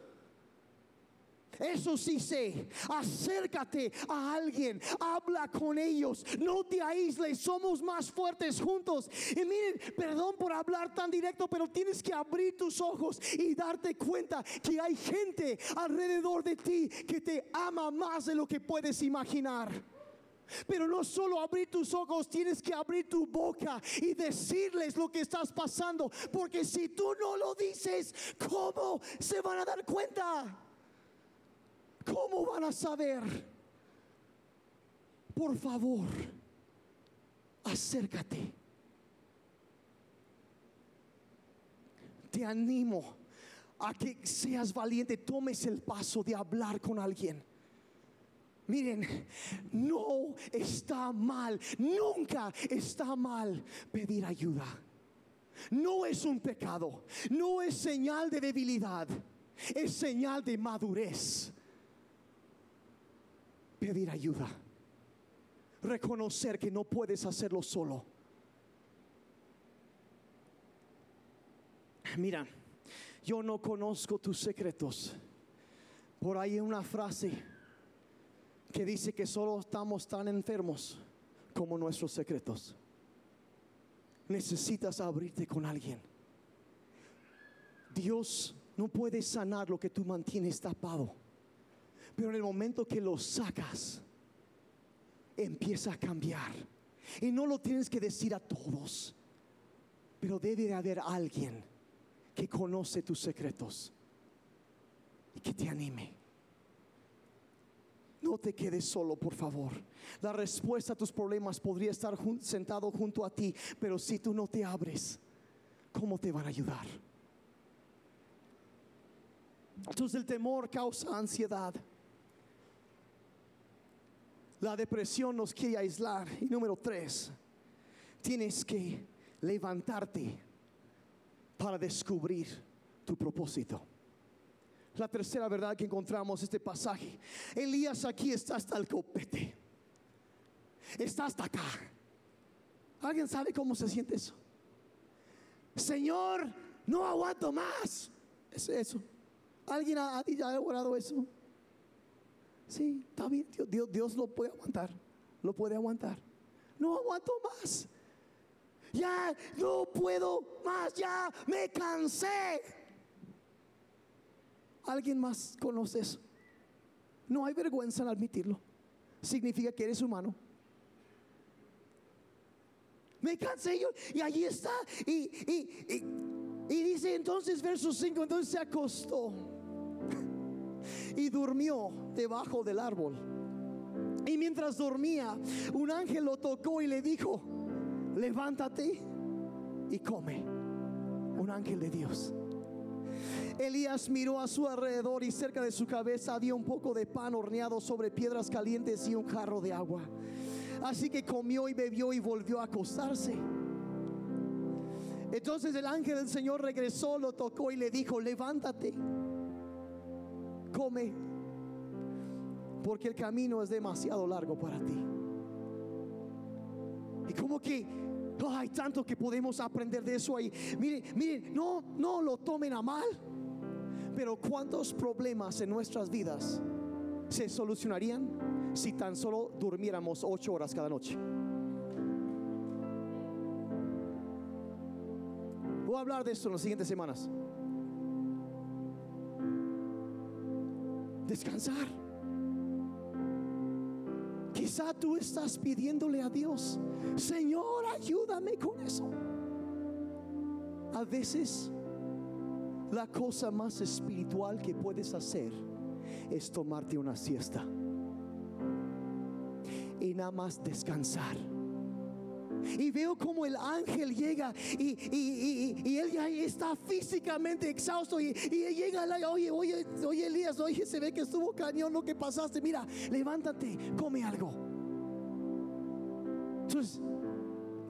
Eso sí sé. Acércate a alguien. Habla con ellos. No te aísles. Somos más fuertes juntos. Y miren, perdón por hablar tan directo, pero tienes que abrir tus ojos y darte cuenta que hay gente alrededor de ti que te ama más de lo que puedes imaginar. Pero no solo abrir tus ojos, tienes que abrir tu boca y decirles lo que estás pasando. Porque si tú no lo dices, ¿cómo se van a dar cuenta? ¿Cómo van a saber? Por favor, acércate. Te animo a que seas valiente, tomes el paso de hablar con alguien. Miren, no está mal, nunca está mal pedir ayuda. No es un pecado, no es señal de debilidad, es señal de madurez pedir ayuda. Reconocer que no puedes hacerlo solo. Mira, yo no conozco tus secretos. Por ahí hay una frase que dice que solo estamos tan enfermos como nuestros secretos. Necesitas abrirte con alguien. Dios no puede sanar lo que tú mantienes tapado. Pero en el momento que lo sacas, empieza a cambiar. Y no lo tienes que decir a todos, pero debe de haber alguien que conoce tus secretos y que te anime. No te quedes solo, por favor. La respuesta a tus problemas podría estar sentado junto a ti, pero si tú no te abres, ¿cómo te van a ayudar? Entonces el temor causa ansiedad. La depresión nos quiere aislar. Y número tres, tienes que levantarte para descubrir tu propósito. La tercera verdad que encontramos este pasaje. Elías aquí está hasta el copete. Está hasta acá. ¿Alguien sabe cómo se siente eso? Señor, no aguanto más. Es eso. ¿Alguien ha, ha orado eso? Sí, está bien, Dios, Dios, lo puede aguantar, lo puede aguantar. No aguanto más. Ya no puedo más, ya me cansé. ¿Alguien más conoce eso? No hay vergüenza en admitirlo. Significa que eres humano. Me cansé yo. Y allí está. Y, y, y dice entonces, verso 5, entonces se acostó y durmió debajo del árbol. Y mientras dormía, un ángel lo tocó y le dijo, levántate y come. Un ángel de Dios. Elías miró a su alrededor y cerca de su cabeza había un poco de pan horneado sobre piedras calientes y un jarro de agua. Así que comió y bebió y volvió a acostarse. Entonces el ángel del Señor regresó, lo tocó y le dijo, levántate, come, porque el camino es demasiado largo para ti. Y como que hay tanto que podemos aprender de eso ahí. Miren, miren, no, no lo tomen a mal, pero cuántos problemas en nuestras vidas se solucionarían si tan solo durmiéramos ocho horas cada noche. Voy a hablar de esto en las siguientes semanas. Descansar. Quizá tú estás pidiéndole a Dios, Señor, ayúdame con eso. A veces la cosa más espiritual que puedes hacer es tomarte una siesta y nada más descansar. Y veo como el ángel llega y, él ya está físicamente exhausto. Y, llega, oye, oye, oye, Elías, oye, se ve que estuvo cañón lo que pasaste. Mira, levántate, come algo. Entonces,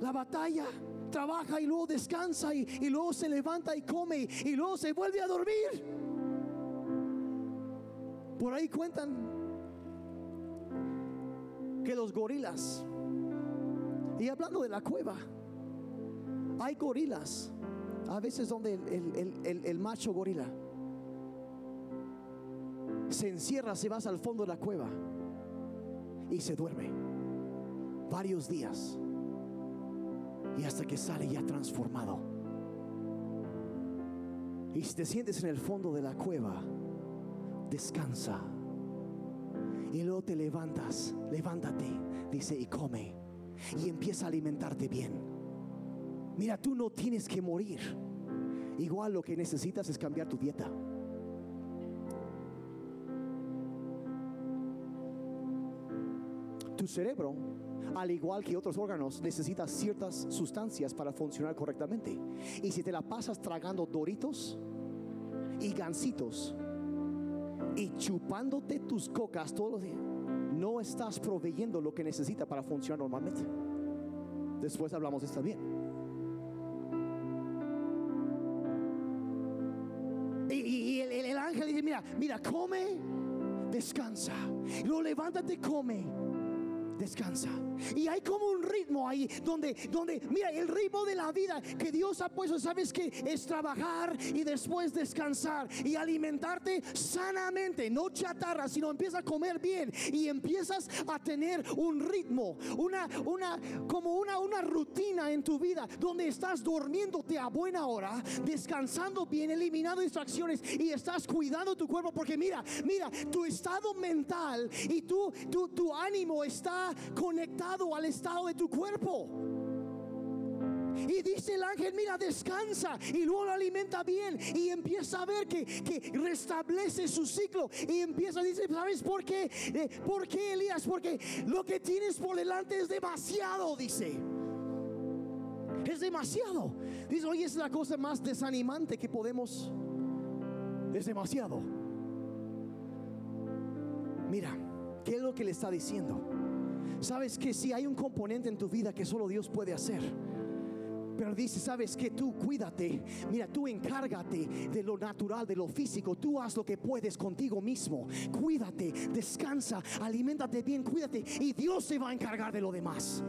la batalla trabaja y luego descansa y, y luego se levanta y come y luego se vuelve a dormir. Por ahí cuentan que los gorilas y hablando de la cueva, hay gorilas, a veces donde el, macho gorila se encierra, se va al fondo de la cueva y se duerme varios días y hasta que sale ya transformado. Y si te sientes en el fondo de la cueva, descansa. Y luego te levantas, levántate, dice, y come y empieza a alimentarte bien. Mira, tú no tienes que morir. Igual lo que necesitas es cambiar tu dieta. Tu cerebro, al igual que otros órganos, necesita ciertas sustancias para funcionar correctamente. Y si te la pasas tragando doritos y gansitos y chupándote tus cocas todos los días, no estás proveyendo lo que necesita para funcionar normalmente. Después hablamos de esto bien. Y, el, ángel dice, mira, mira, come, descansa. Luego levántate, come descansa. Y hay como ritmo ahí donde, donde, mira, el ritmo de la vida que Dios ha puesto, ¿sabes que Es trabajar y después descansar y alimentarte sanamente, no chatarra, sino empieza a comer bien y empiezas a tener un ritmo, una, una, como una, una rutina en tu vida donde estás durmiéndote a buena hora, descansando bien, eliminando distracciones y estás cuidando tu cuerpo porque mira, mira, tu estado mental y tu, tu, tu ánimo está conectado al estado tu cuerpo. Y dice el ángel, mira, descansa y luego lo alimenta bien y empieza a ver que, que restablece su ciclo y empieza a decir, ¿sabes por qué? Eh, ¿Por qué, Elías? Porque lo que tienes por delante es demasiado, dice. Es demasiado. Dice, oye, es la cosa más desanimante que podemos. Es demasiado. Mira, ¿qué es lo que le está diciendo? Sabes que si hay un componente en tu vida que solo Dios puede hacer. Pero dice, sabes que tú cuídate, mira, tú encárgate de lo natural, de lo físico, tú haz lo que puedes contigo mismo, cuídate, descansa, aliméntate bien, cuídate. Y Dios se va a encargar de lo demás.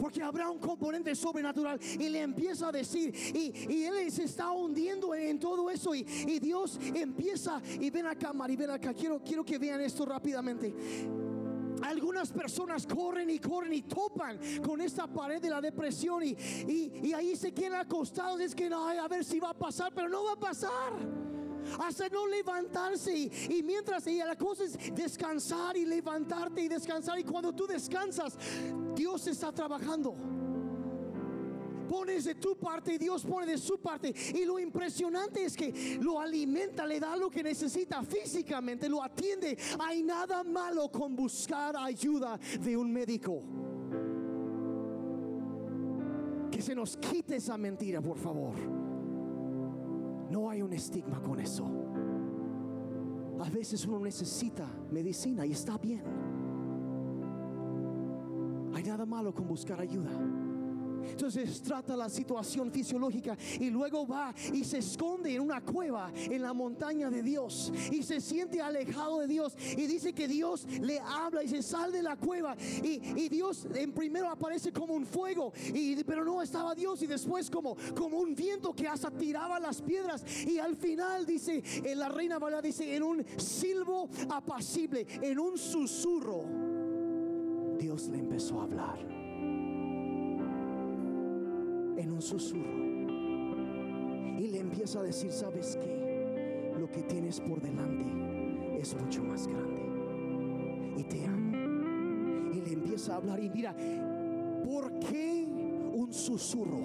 Porque habrá un componente sobrenatural y le empieza a decir, y, él se está hundiendo en, todo eso y, y, Dios empieza, y ven acá, Mari, ven acá, quiero, quiero que vean esto rápidamente. Algunas personas corren y corren y topan con esta pared de la depresión y, y, ahí se quedan acostados. Es que no, a ver si va a pasar, pero no va a pasar hasta no levantarse. Y, mientras ella la cosa es descansar y levantarte y descansar. Y cuando tú descansas, Dios está trabajando. Pones de tu parte y Dios pone de su parte. Y lo impresionante es que lo alimenta, le da lo que necesita físicamente, lo atiende. Hay nada malo con buscar ayuda de un médico. Que se nos quite esa mentira, por favor. No hay un estigma con eso. A veces uno necesita medicina y está bien. Hay nada malo con buscar ayuda. Entonces trata la situación fisiológica y luego va y se esconde en una cueva en la montaña de Dios y se siente alejado de Dios y dice que Dios le habla y se sale de la cueva. Y, Dios en primero aparece como un fuego y pero no estaba Dios y después como como un viento que hasta tiraba las piedras y al final dice en la reina Valera dice en un silbo apacible en un susurro Dios le empezó a hablar en un susurro. Y le empieza a decir, ¿sabes qué? Lo que tienes por delante es mucho más grande. Y te amo. Y le empieza a hablar y mira, ¿por qué un susurro?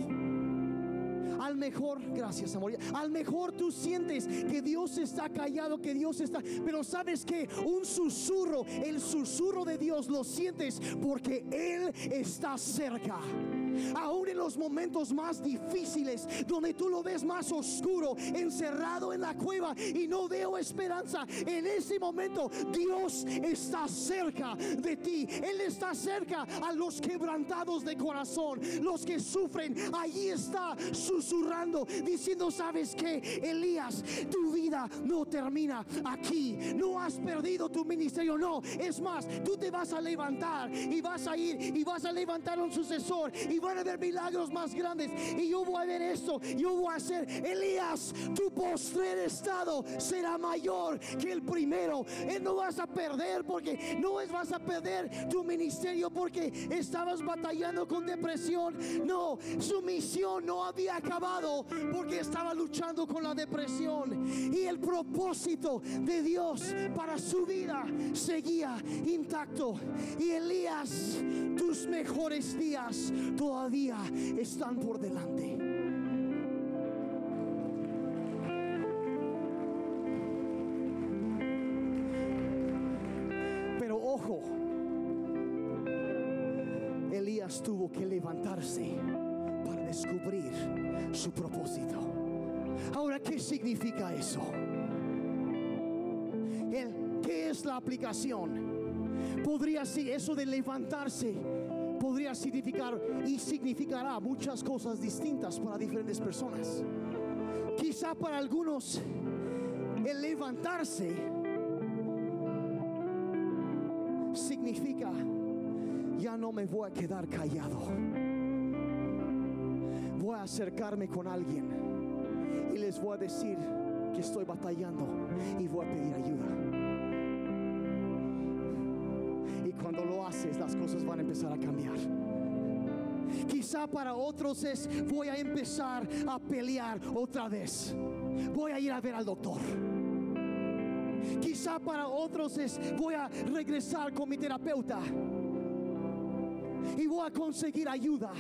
Al mejor, gracias amor, al mejor tú sientes que Dios está callado, que Dios está, pero sabes que un susurro, el susurro de Dios lo sientes porque Él está cerca aún en los momentos más difíciles, donde tú lo ves más oscuro, encerrado en la cueva y no veo esperanza, en ese momento Dios está cerca de ti. Él está cerca a los quebrantados de corazón, los que sufren. Allí está susurrando, diciendo, ¿sabes que Elías, tu vida no termina aquí. No has perdido tu ministerio, no. Es más, tú te vas a levantar y vas a ir y vas a levantar un sucesor y van a haber milagros más grandes. Y yo voy a ver esto. Yo voy a hacer, Elías, tu postrer estado será mayor que el primero. Él no vas a perder porque no es vas a perder tu ministerio porque estabas batallando con depresión. No, su misión no había acabado porque estaba luchando con la depresión. Y el propósito de Dios para su vida seguía intacto. Y Elías, tus mejores días todavía están por delante. Pero ojo, Elías tuvo que levantarse para descubrir su propósito. Ahora, ¿qué significa eso? ¿Qué es la aplicación? Podría ser eso de levantarse podría significar y significará muchas cosas distintas para diferentes personas. Quizá para algunos el levantarse significa ya no me voy a quedar callado. Voy a acercarme con alguien y les voy a decir que estoy batallando y voy a pedir ayuda cuando lo haces las cosas van a empezar a cambiar. Quizá para otros es voy a empezar a pelear otra vez. Voy a ir a ver al doctor. Quizá para otros es voy a regresar con mi terapeuta. Y voy a conseguir ayuda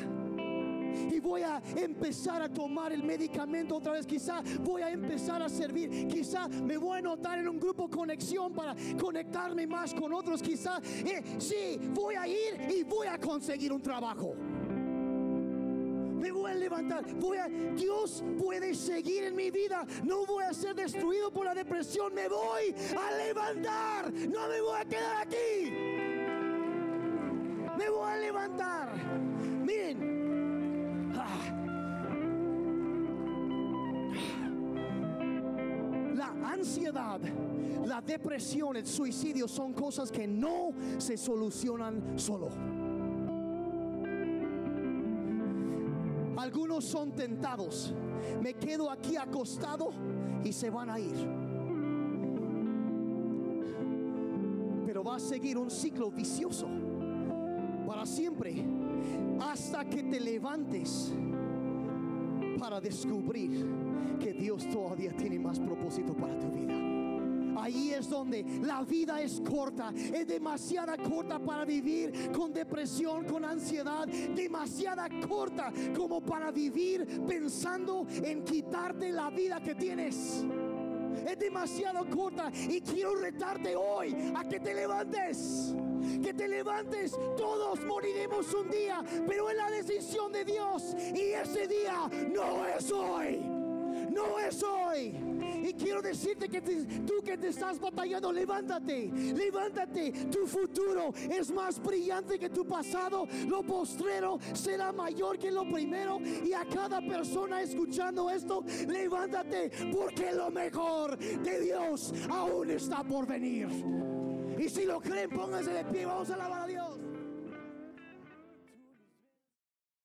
y voy a empezar a tomar el medicamento otra vez. Quizá voy a empezar a servir. Quizá me voy a notar en un grupo conexión para conectarme más con otros. Quizá, eh, sí, voy a ir y voy a conseguir un trabajo. Me voy a levantar. Dios puede seguir en mi vida. No voy a ser destruido por la depresión. Me voy a levantar. No me voy a quedar aquí. Me voy a levantar. Miren, ansiedad, la depresión, el suicidio son cosas que no se solucionan solo. Algunos son tentados. Me quedo aquí acostado y se van a ir. Pero va a seguir un ciclo vicioso para siempre hasta que te levantes para descubrir que Dios todavía tiene más propósito para tu vida. Ahí es donde la vida es corta, es demasiada corta para vivir con depresión, con ansiedad, demasiada corta como para vivir pensando en quitarte la vida que tienes. Es demasiado corta y quiero retarte hoy a que te levantes. Que te levantes, todos moriremos un día, pero es la decisión de Dios y ese día no es hoy. No es hoy. Y quiero decirte que tú que te estás batallando, levántate, levántate. Tu futuro es más brillante que tu pasado. Lo postrero será mayor que lo primero. Y a cada persona escuchando esto, levántate porque lo mejor de Dios aún está por venir. Y si lo creen, pónganse de pie. Vamos a alabar a Dios.